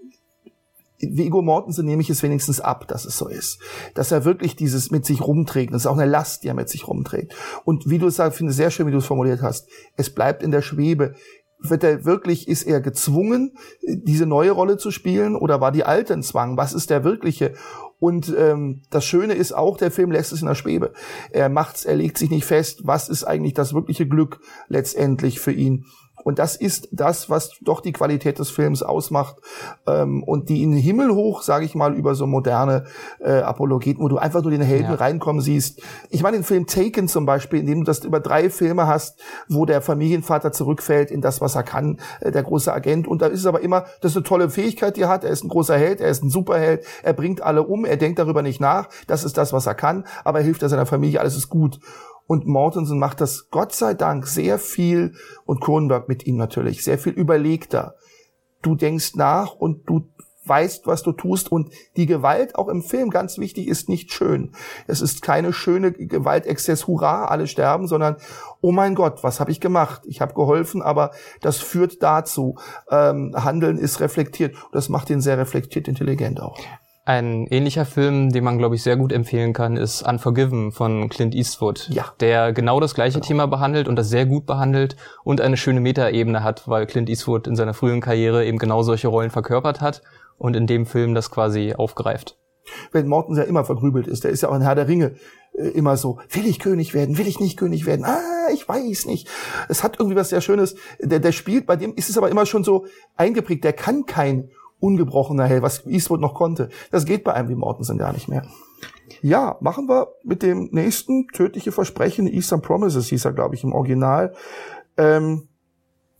Viggo Mortensen nehme ich es wenigstens ab, dass es so ist. Dass er wirklich dieses mit sich rumträgt. Das ist auch eine Last, die er mit sich rumträgt. Und wie du es sagst, finde sehr schön, wie du es formuliert hast. Es bleibt in der Schwebe. Wird er wirklich, ist er gezwungen, diese neue Rolle zu spielen oder war die alte ein Zwang? Was ist der wirkliche? Und ähm, das Schöne ist auch, der Film lässt es in der Schwebe. Er macht's, er legt sich nicht fest, was ist eigentlich das wirkliche Glück letztendlich für ihn. Und das ist das, was doch die Qualität des Films ausmacht ähm, und die in den Himmel hoch, sage ich mal, über so moderne äh, Apologeten, wo du einfach nur den Helden ja. reinkommen siehst. Ich meine den Film Taken zum Beispiel, in dem du das über drei Filme hast, wo der Familienvater zurückfällt in das, was er kann, äh, der große Agent. Und da ist es aber immer, das ist eine tolle Fähigkeit, die er hat. Er ist ein großer Held, er ist ein Superheld, er bringt alle um, er denkt darüber nicht nach. Das ist das, was er kann, aber er hilft er seiner Familie, alles ist gut. Und Mortensen macht das Gott sei Dank sehr viel und Kronenberg mit ihm natürlich sehr viel überlegter. Du denkst nach und du weißt, was du tust und die Gewalt auch im Film ganz wichtig ist nicht schön. Es ist keine schöne Gewaltexzess, hurra, alle sterben, sondern oh mein Gott, was habe ich gemacht? Ich habe geholfen, aber das führt dazu. Ähm, Handeln ist reflektiert. Das macht ihn sehr reflektiert intelligent auch. Ein ähnlicher Film, den man, glaube ich, sehr gut empfehlen kann, ist Unforgiven von Clint Eastwood. Ja. Der genau das gleiche genau. Thema behandelt und das sehr gut behandelt und eine schöne Metaebene hat, weil Clint Eastwood in seiner frühen Karriere eben genau solche Rollen verkörpert hat und in dem Film das quasi aufgreift. Wenn Mortens ja immer vergrübelt ist, der ist ja auch in Herr der Ringe äh, immer so, will ich König werden, will ich nicht König werden, ah, ich weiß nicht. Es hat irgendwie was sehr Schönes, der, der spielt, bei dem ist es aber immer schon so eingeprägt, der kann kein ungebrochener Held, was Eastwood noch konnte. Das geht bei einem wie Mortensen gar nicht mehr. Ja, machen wir mit dem nächsten tödliche Versprechen, Eastern Promises hieß er, glaube ich, im Original. Ähm,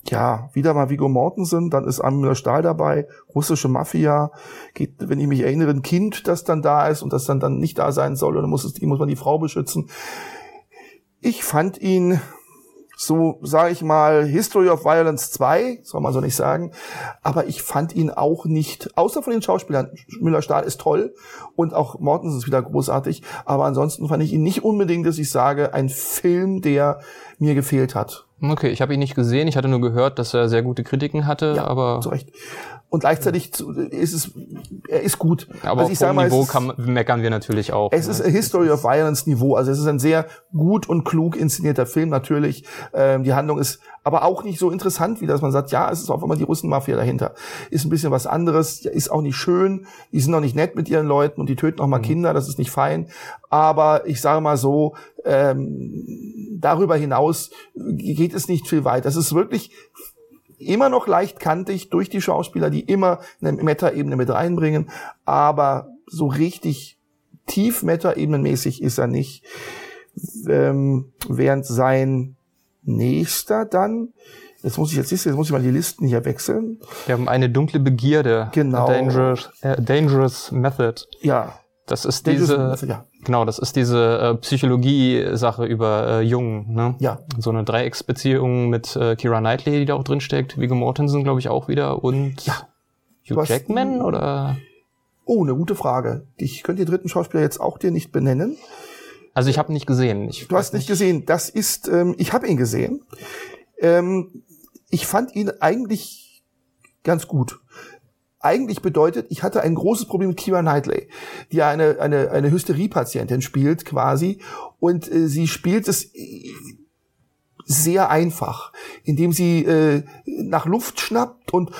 ja, wieder mal Vigo Mortensen, dann ist Amir Stahl dabei, russische Mafia, geht, wenn ich mich erinnere, ein Kind, das dann da ist und das dann, dann nicht da sein soll, und dann muss, es, muss man die Frau beschützen. Ich fand ihn so, sage ich mal, History of Violence 2, soll man so nicht sagen. Aber ich fand ihn auch nicht, außer von den Schauspielern, Müller-Stahl ist toll und auch Mortens ist wieder großartig. Aber ansonsten fand ich ihn nicht unbedingt, dass ich sage, ein Film, der mir gefehlt hat. Okay, ich habe ihn nicht gesehen. Ich hatte nur gehört, dass er sehr gute Kritiken hatte, ja, aber zu Recht. Und gleichzeitig ist es, er ist gut. Aber also auf hohem Niveau kann, meckern wir natürlich auch. Es ne? ist History of Violence Niveau. Also es ist ein sehr gut und klug inszenierter Film natürlich. Ähm, die Handlung ist aber auch nicht so interessant, wie dass man sagt, ja, es ist auf einmal die Russenmafia dahinter. Ist ein bisschen was anderes, ist auch nicht schön. Die sind auch nicht nett mit ihren Leuten und die töten auch mal mhm. Kinder. Das ist nicht fein. Aber ich sage mal so, ähm, darüber hinaus geht es nicht viel weit. Das ist wirklich immer noch leicht kantig durch die Schauspieler, die immer eine Meta-Ebene mit reinbringen, aber so richtig tief Meta-Ebenenmäßig ist er nicht. Ähm, während sein nächster dann, jetzt muss ich jetzt jetzt muss ich mal die Listen hier wechseln. Wir haben eine dunkle Begierde. Genau. dangerous, äh, dangerous Method. Ja. Das ist diese, Method, ja. Genau, das ist diese äh, Psychologie-Sache über äh, Jungen. Ne? Ja. So eine Dreiecksbeziehung mit äh, Kira Knightley, die da auch drin steckt, Viggo Mortensen, glaube ich, auch wieder und ja. Hugh Jackman oder? Oh, eine gute Frage. Ich könnte den dritten Schauspieler jetzt auch dir nicht benennen. Also ich habe ihn nicht gesehen. Ich du hast nicht gesehen. Das ist, ähm, ich habe ihn gesehen. Ähm, ich fand ihn eigentlich ganz gut. Eigentlich bedeutet, ich hatte ein großes Problem mit Kira Knightley, die eine, eine, eine Hysterie-Patientin spielt quasi. Und äh, sie spielt es sehr einfach, indem sie äh, nach Luft schnappt und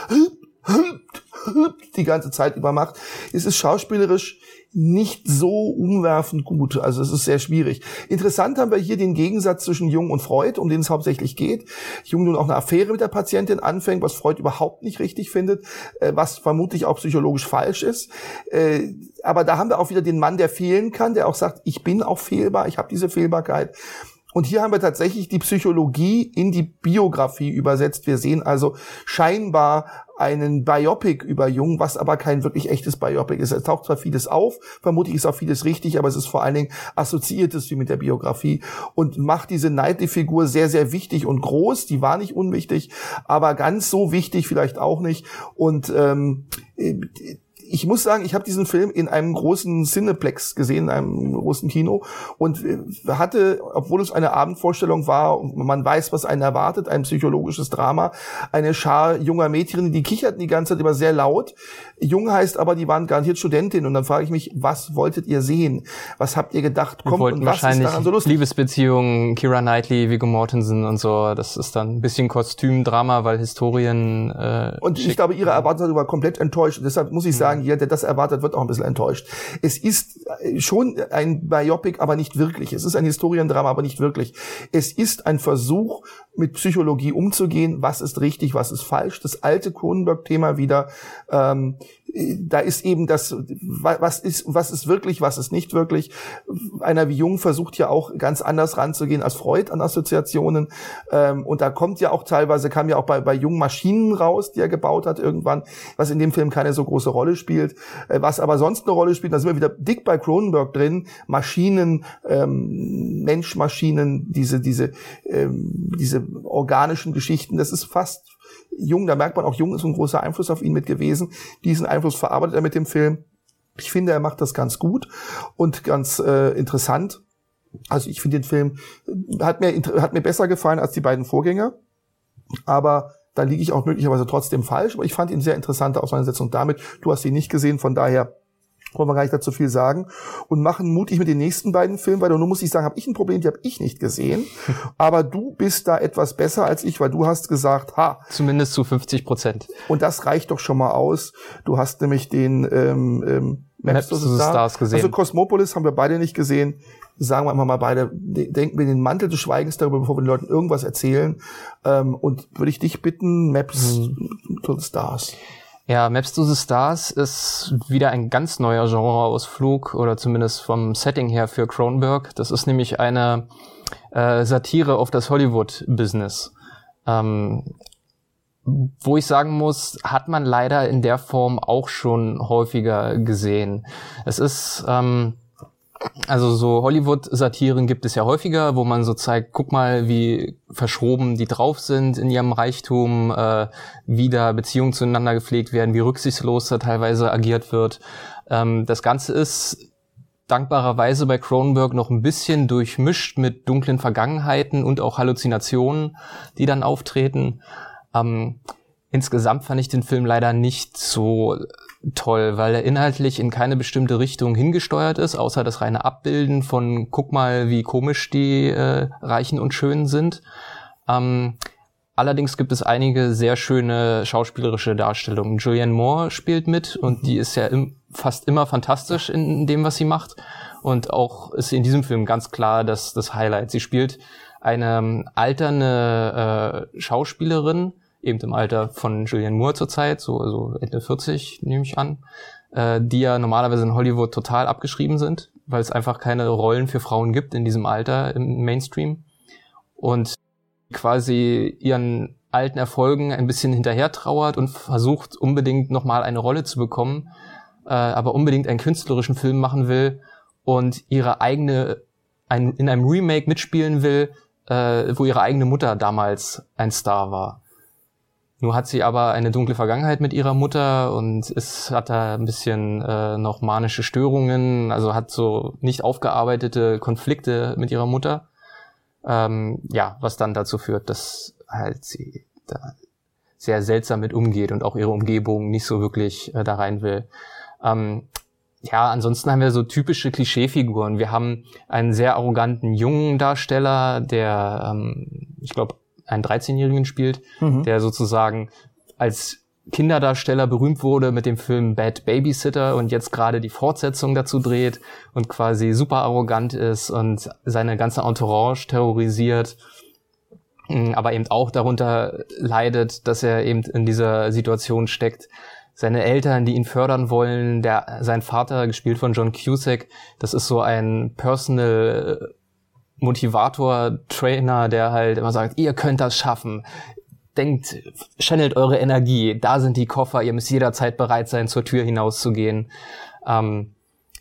die ganze Zeit über macht. Es ist schauspielerisch nicht so umwerfend gut. Also es ist sehr schwierig. Interessant haben wir hier den Gegensatz zwischen Jung und Freud, um den es hauptsächlich geht. Jung nun auch eine Affäre mit der Patientin anfängt, was Freud überhaupt nicht richtig findet, äh, was vermutlich auch psychologisch falsch ist. Äh, aber da haben wir auch wieder den Mann, der fehlen kann, der auch sagt, ich bin auch fehlbar, ich habe diese Fehlbarkeit. Und hier haben wir tatsächlich die Psychologie in die Biografie übersetzt. Wir sehen also scheinbar einen Biopic über Jung, was aber kein wirklich echtes Biopic ist. Es taucht zwar vieles auf, vermutlich ist auch vieles richtig, aber es ist vor allen Dingen assoziiertes wie mit der Biografie und macht diese Knightley-Figur sehr, sehr wichtig und groß. Die war nicht unwichtig, aber ganz so wichtig vielleicht auch nicht. Und ähm, ich muss sagen, ich habe diesen Film in einem großen Cineplex gesehen, in einem großen Kino und äh, hatte, obwohl es eine Abendvorstellung war, man weiß, was einen erwartet, ein psychologisches Drama, eine Schar junger Mädchen, die kicherten die ganze Zeit immer sehr laut. Jung heißt aber, die waren garantiert Studentin und dann frage ich mich, was wolltet ihr sehen? Was habt ihr gedacht? Kommt und was ist daran so lustig? Liebesbeziehungen, Kira Knightley, Viggo Mortensen und so, das ist dann ein bisschen Kostümdrama, weil Historien äh, Und ich glaube, ihre Erwartungen waren komplett enttäuscht. Deshalb muss ich sagen, jeder, der das erwartet, wird auch ein bisschen enttäuscht. Es ist äh, schon ein Biopic, aber nicht wirklich. Es ist ein Historiendrama, aber nicht wirklich. Es ist ein Versuch, mit Psychologie umzugehen. Was ist richtig, was ist falsch? Das alte Kronenberg-Thema wieder. Ähm, da ist eben das, was ist, was ist wirklich, was ist nicht wirklich. Einer wie Jung versucht ja auch ganz anders ranzugehen als Freud an Assoziationen. Ähm, und da kommt ja auch teilweise, kam ja auch bei, bei Jung Maschinen raus, die er gebaut hat irgendwann, was in dem Film keine so große Rolle spielt. Äh, was aber sonst eine Rolle spielt, da sind wir wieder dick bei Cronenberg drin. Maschinen, ähm, Mensch-Maschinen, diese, diese, ähm, diese organischen Geschichten, das ist fast Jung, da merkt man auch, Jung ist ein großer Einfluss auf ihn mit gewesen. Diesen Einfluss verarbeitet er mit dem Film. Ich finde, er macht das ganz gut und ganz äh, interessant. Also ich finde den Film hat mir hat mir besser gefallen als die beiden Vorgänger, aber da liege ich auch möglicherweise trotzdem falsch. Aber ich fand ihn sehr interessante Auseinandersetzung damit. Du hast ihn nicht gesehen, von daher wollen wir gar nicht dazu viel sagen und machen mutig mit den nächsten beiden Filmen. Und nun muss ich sagen, habe ich ein Problem, die habe ich nicht gesehen. Aber du bist da etwas besser als ich, weil du hast gesagt, ha. Zumindest zu 50 Prozent. Und das reicht doch schon mal aus. Du hast nämlich den ähm, ähm, Maps, Maps Star. Stars gesehen. Also Cosmopolis haben wir beide nicht gesehen. Sagen wir einfach mal beide, denken wir den Mantel des Schweigens darüber, bevor wir den Leuten irgendwas erzählen. Ähm, und würde ich dich bitten, Maps hm. to the Stars. Ja, Maps to the Stars ist wieder ein ganz neuer Genreausflug oder zumindest vom Setting her für Cronenberg. Das ist nämlich eine äh, Satire auf das Hollywood-Business. Ähm, wo ich sagen muss, hat man leider in der Form auch schon häufiger gesehen. Es ist ähm, also so Hollywood-Satiren gibt es ja häufiger, wo man so zeigt, guck mal, wie verschroben die drauf sind in ihrem Reichtum, äh, wie da Beziehungen zueinander gepflegt werden, wie rücksichtslos da teilweise agiert wird. Ähm, das Ganze ist dankbarerweise bei Cronenberg noch ein bisschen durchmischt mit dunklen Vergangenheiten und auch Halluzinationen, die dann auftreten. Ähm, insgesamt fand ich den Film leider nicht so toll, weil er inhaltlich in keine bestimmte Richtung hingesteuert ist, außer das reine Abbilden von guck mal, wie komisch die äh, Reichen und Schönen sind. Ähm, allerdings gibt es einige sehr schöne schauspielerische Darstellungen. Julianne Moore spielt mit und die ist ja im, fast immer fantastisch in, dem, was sie macht. Und auch ist in diesem Film ganz klar das, das Highlight. Sie spielt eine ähm, alternde äh, Schauspielerin, eben im Alter von Julianne Moore zurzeit, so also Ende 40 nehme ich an, äh, die ja normalerweise in Hollywood total abgeschrieben sind, weil es einfach keine Rollen für Frauen gibt in diesem Alter im Mainstream und quasi ihren alten Erfolgen ein bisschen hinterher trauert und versucht unbedingt nochmal eine Rolle zu bekommen, äh, aber unbedingt einen künstlerischen Film machen will und ihre eigene ein, in einem Remake mitspielen will, äh, wo ihre eigene Mutter damals ein Star war. Nur hat sie aber eine dunkle Vergangenheit mit ihrer Mutter und ist, hat da ein bisschen äh, noch manische Störungen, also hat so nicht aufgearbeitete Konflikte mit ihrer Mutter. Ähm, ja, was dann dazu führt, dass halt sie da sehr seltsam mit umgeht und auch ihre Umgebung nicht so wirklich äh, da rein will. Ähm, ja, ansonsten haben wir so typische Klischeefiguren. Wir haben einen sehr arroganten jungen Darsteller, der, ähm, ich glaube, einen 13-Jährigen spielt, mhm. der sozusagen als Kinderdarsteller berühmt wurde mit dem Film Bad Babysitter und jetzt gerade die Fortsetzung dazu dreht und quasi super arrogant ist und seine ganze Entourage terrorisiert, mm, aber eben auch darunter leidet, dass er eben in dieser Situation steckt, seine Eltern, die ihn fördern wollen, der, sein Vater, gespielt von John Cusack, das ist so ein Personal Motivator, Trainer, der halt immer sagt, ihr könnt das schaffen. Denkt, channelt eure Energie. Da sind die Koffer. Ihr müsst jederzeit bereit sein, zur Tür hinauszugehen. Ähm,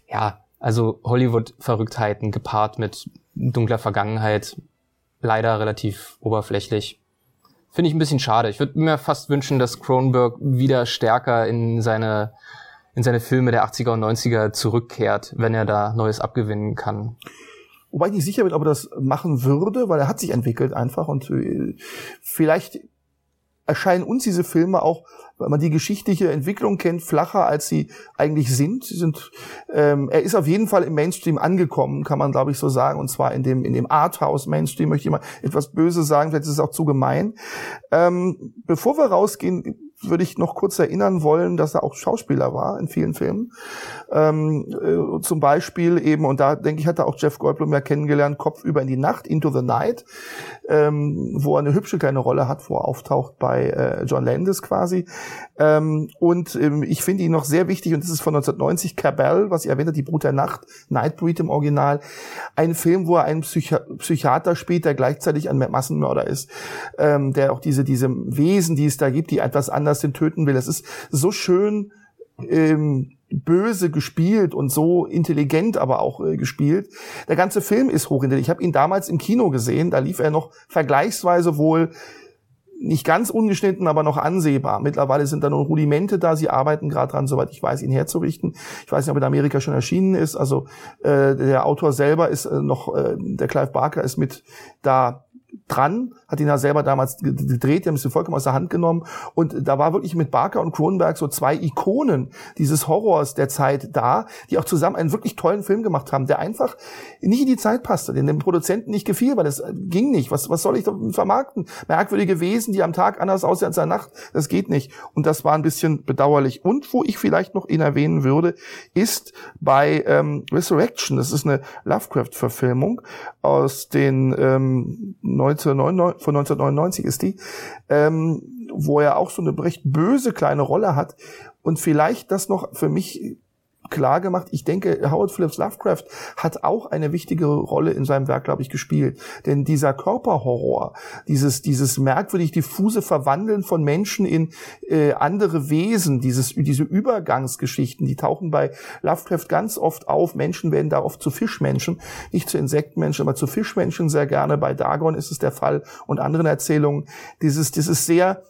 ja, also Hollywood-Verrücktheiten gepaart mit dunkler Vergangenheit. Leider relativ oberflächlich. Finde ich ein bisschen schade. Ich würde mir fast wünschen, dass Cronenberg wieder stärker in seine, in seine Filme der 80er und 90er zurückkehrt, wenn er da Neues abgewinnen kann. Wobei ich nicht sicher bin, ob er das machen würde, weil er hat sich entwickelt einfach und äh, vielleicht erscheinen uns diese Filme auch, weil man die geschichtliche Entwicklung kennt, flacher, als sie eigentlich sind. Sie sind ähm, er ist auf jeden Fall im Mainstream angekommen, kann man glaube ich so sagen, und zwar in dem in dem Arthouse Mainstream möchte ich mal etwas Böse sagen, vielleicht ist es auch zu gemein. Ähm, bevor wir rausgehen, würde ich noch kurz erinnern wollen, dass er auch Schauspieler war in vielen Filmen. Ähm, äh, zum Beispiel eben, und da denke ich, hat er auch Jeff Goldblum ja kennengelernt, Kopf über in die Nacht, Into the Night, ähm, wo er eine hübsche kleine Rolle hat, wo er auftaucht bei äh, John Landis quasi. Ähm, und ähm, ich finde ihn noch sehr wichtig, und das ist von 1990, Cabell, was ich erwähnt habe, die Brut der Nacht, Nightbreed im Original. Ein Film, wo er einen Psychi Psychiater spielt, der gleichzeitig ein Massenmörder ist, ähm, der auch diese, diese Wesen, die es da gibt, die etwas anders den töten will. Das ist so schön ähm, böse gespielt und so intelligent aber auch äh, gespielt. Der ganze Film ist hochintelligent. Ich habe ihn damals im Kino gesehen, da lief er noch vergleichsweise wohl nicht ganz ungeschnitten, aber noch ansehbar. Mittlerweile sind da nur Rudimente da. Sie arbeiten gerade dran, soweit ich weiß, ihn herzurichten. Ich weiß nicht, ob er in Amerika schon erschienen ist. Also äh, der Autor selber ist äh, noch, äh, der Clive Barker ist mit da dran, hat ihn ja selber damals gedreht, die haben es vollkommen aus der Hand genommen und da war wirklich mit Barker und Cronenberg so zwei Ikonen dieses Horrors der Zeit da, die auch zusammen einen wirklich tollen Film gemacht haben, der einfach nicht in die Zeit passte, den dem Produzenten nicht gefiel, weil das äh, ging nicht. Was, was soll ich da vermarkten? Merkwürdige Wesen, die am Tag anders aussehen als in der Nacht, das geht nicht. Und das war ein bisschen bedauerlich. Und wo ich vielleicht noch ihn erwähnen würde, ist bei ähm, Resurrection, das ist eine Lovecraft-Verfilmung aus den ähm, 1999, von 1999 ist die, ähm, wo er auch so eine recht böse kleine Rolle hat. Und vielleicht das noch für mich klar gemacht. Ich denke, Howard Phillips Lovecraft hat auch eine wichtige Rolle in seinem Werk, glaube ich, gespielt. Denn dieser Körperhorror, dieses, dieses merkwürdig diffuse Verwandeln von Menschen in äh, andere Wesen, dieses, diese Übergangsgeschichten, die tauchen bei Lovecraft ganz oft auf. Menschen werden da oft zu Fischmenschen, nicht zu Insektenmenschen, aber zu Fischmenschen sehr gerne. Bei Dagon ist es der Fall und anderen Erzählungen. Dieses, dieses sehr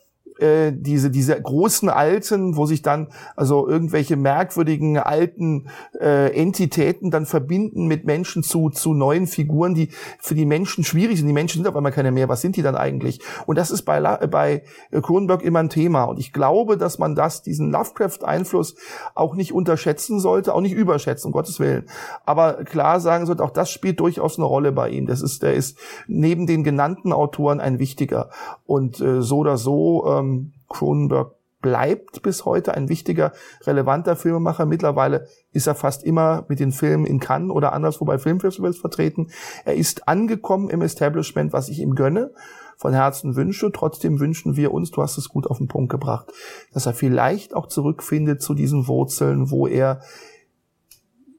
äh, diese diese großen Alten, wo sich dann also irgendwelche merkwürdigen alten äh, Entitäten dann verbinden mit Menschen zu zu neuen Figuren, die für die Menschen schwierig sind. Die Menschen sind auf einmal keine mehr. Was sind die dann eigentlich? Und das ist bei bei Kronenberg immer ein Thema. Und ich glaube, dass man das diesen Lovecraft-Einfluss auch nicht unterschätzen sollte, auch nicht überschätzen, um Gottes Willen. Aber klar sagen sollte, auch das spielt durchaus eine Rolle bei ihm. Das ist der ist neben den genannten Autoren ein wichtiger. Und äh, so oder so ähm, Cronenberg bleibt bis heute ein wichtiger, relevanter Filmemacher. Mittlerweile ist er fast immer mit den Filmen in Cannes oder anderswo bei Filmfestivals vertreten. Er ist angekommen im Establishment, was ich ihm gönne, von Herzen wünsche. Trotzdem wünschen wir uns, du hast es gut auf den Punkt gebracht, dass er vielleicht auch zurückfindet zu diesen Wurzeln, wo er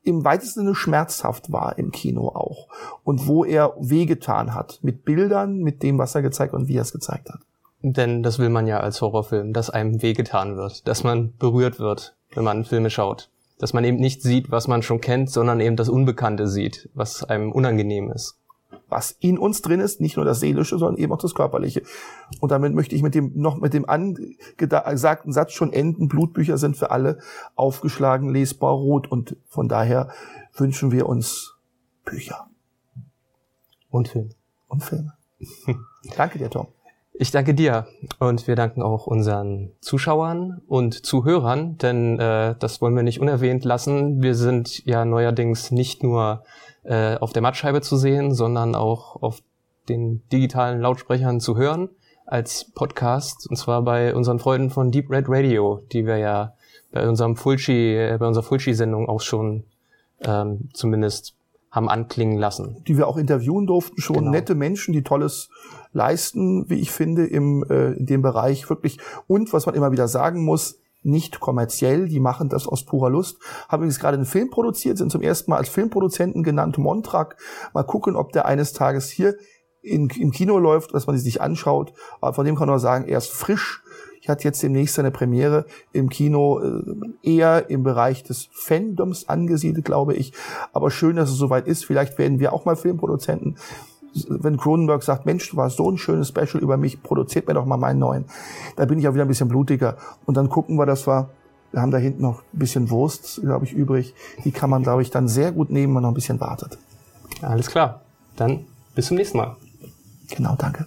im weitesten Sinne schmerzhaft war im Kino auch und wo er wehgetan hat mit Bildern, mit dem, was er gezeigt und wie er es gezeigt hat. Denn das will man ja als Horrorfilm, dass einem wehgetan wird, dass man berührt wird, wenn man Filme schaut. Dass man eben nicht sieht, was man schon kennt, sondern eben das Unbekannte sieht, was einem unangenehm ist. was in uns drin ist, nicht nur das Seelische, sondern eben auch das Körperliche. Und damit möchte ich mit dem, noch mit dem angesagten Satz schon enden. Blutbücher sind für alle aufgeschlagen, lesbar, rot. Und von daher wünschen wir uns Bücher. Und Filme. Und Filme. Danke dir, Tom. Ich danke dir und wir danken auch unseren Zuschauern und Zuhörern, denn äh, das wollen wir nicht unerwähnt lassen. Wir sind ja neuerdings nicht nur äh, auf der Mattscheibe zu sehen, sondern auch auf den digitalen Lautsprechern zu hören als Podcast und zwar bei unseren Freunden von Deep Red Radio, die wir ja bei unserem Fulci, äh, bei unserer Fulci-Sendung auch schon ähm, zumindest haben anklingen lassen. Die wir auch interviewen durften, schon genau. nette Menschen, die tolles leisten, wie ich finde, im, äh, in dem Bereich wirklich. Und was man immer wieder sagen muss, nicht kommerziell, die machen das aus purer Lust. Haben übrigens gerade einen Film produziert, sind zum ersten Mal als Filmproduzenten genannt, Montrak. Mal gucken, ob der eines Tages hier in, im Kino läuft, dass man sich anschaut. Aber von dem kann man nur sagen, er ist frisch, ich hatte jetzt demnächst eine Premiere im Kino, äh, eher im Bereich des Fandoms angesiedelt, glaube ich. Aber schön, dass es soweit ist. Vielleicht werden wir auch mal Filmproduzenten. Wenn Cronenberg sagt, Mensch, du warst so ein schönes Special über mich, produziert mir doch mal meinen neuen. Da bin ich auch wieder ein bisschen blutiger. Und dann gucken wir, dass wir wir haben da hinten noch ein bisschen Wurst, glaube ich, übrig. Die kann man, glaube ich, dann sehr gut nehmen, wenn man noch ein bisschen wartet. Alles klar. Dann bis zum nächsten Mal. Genau, danke.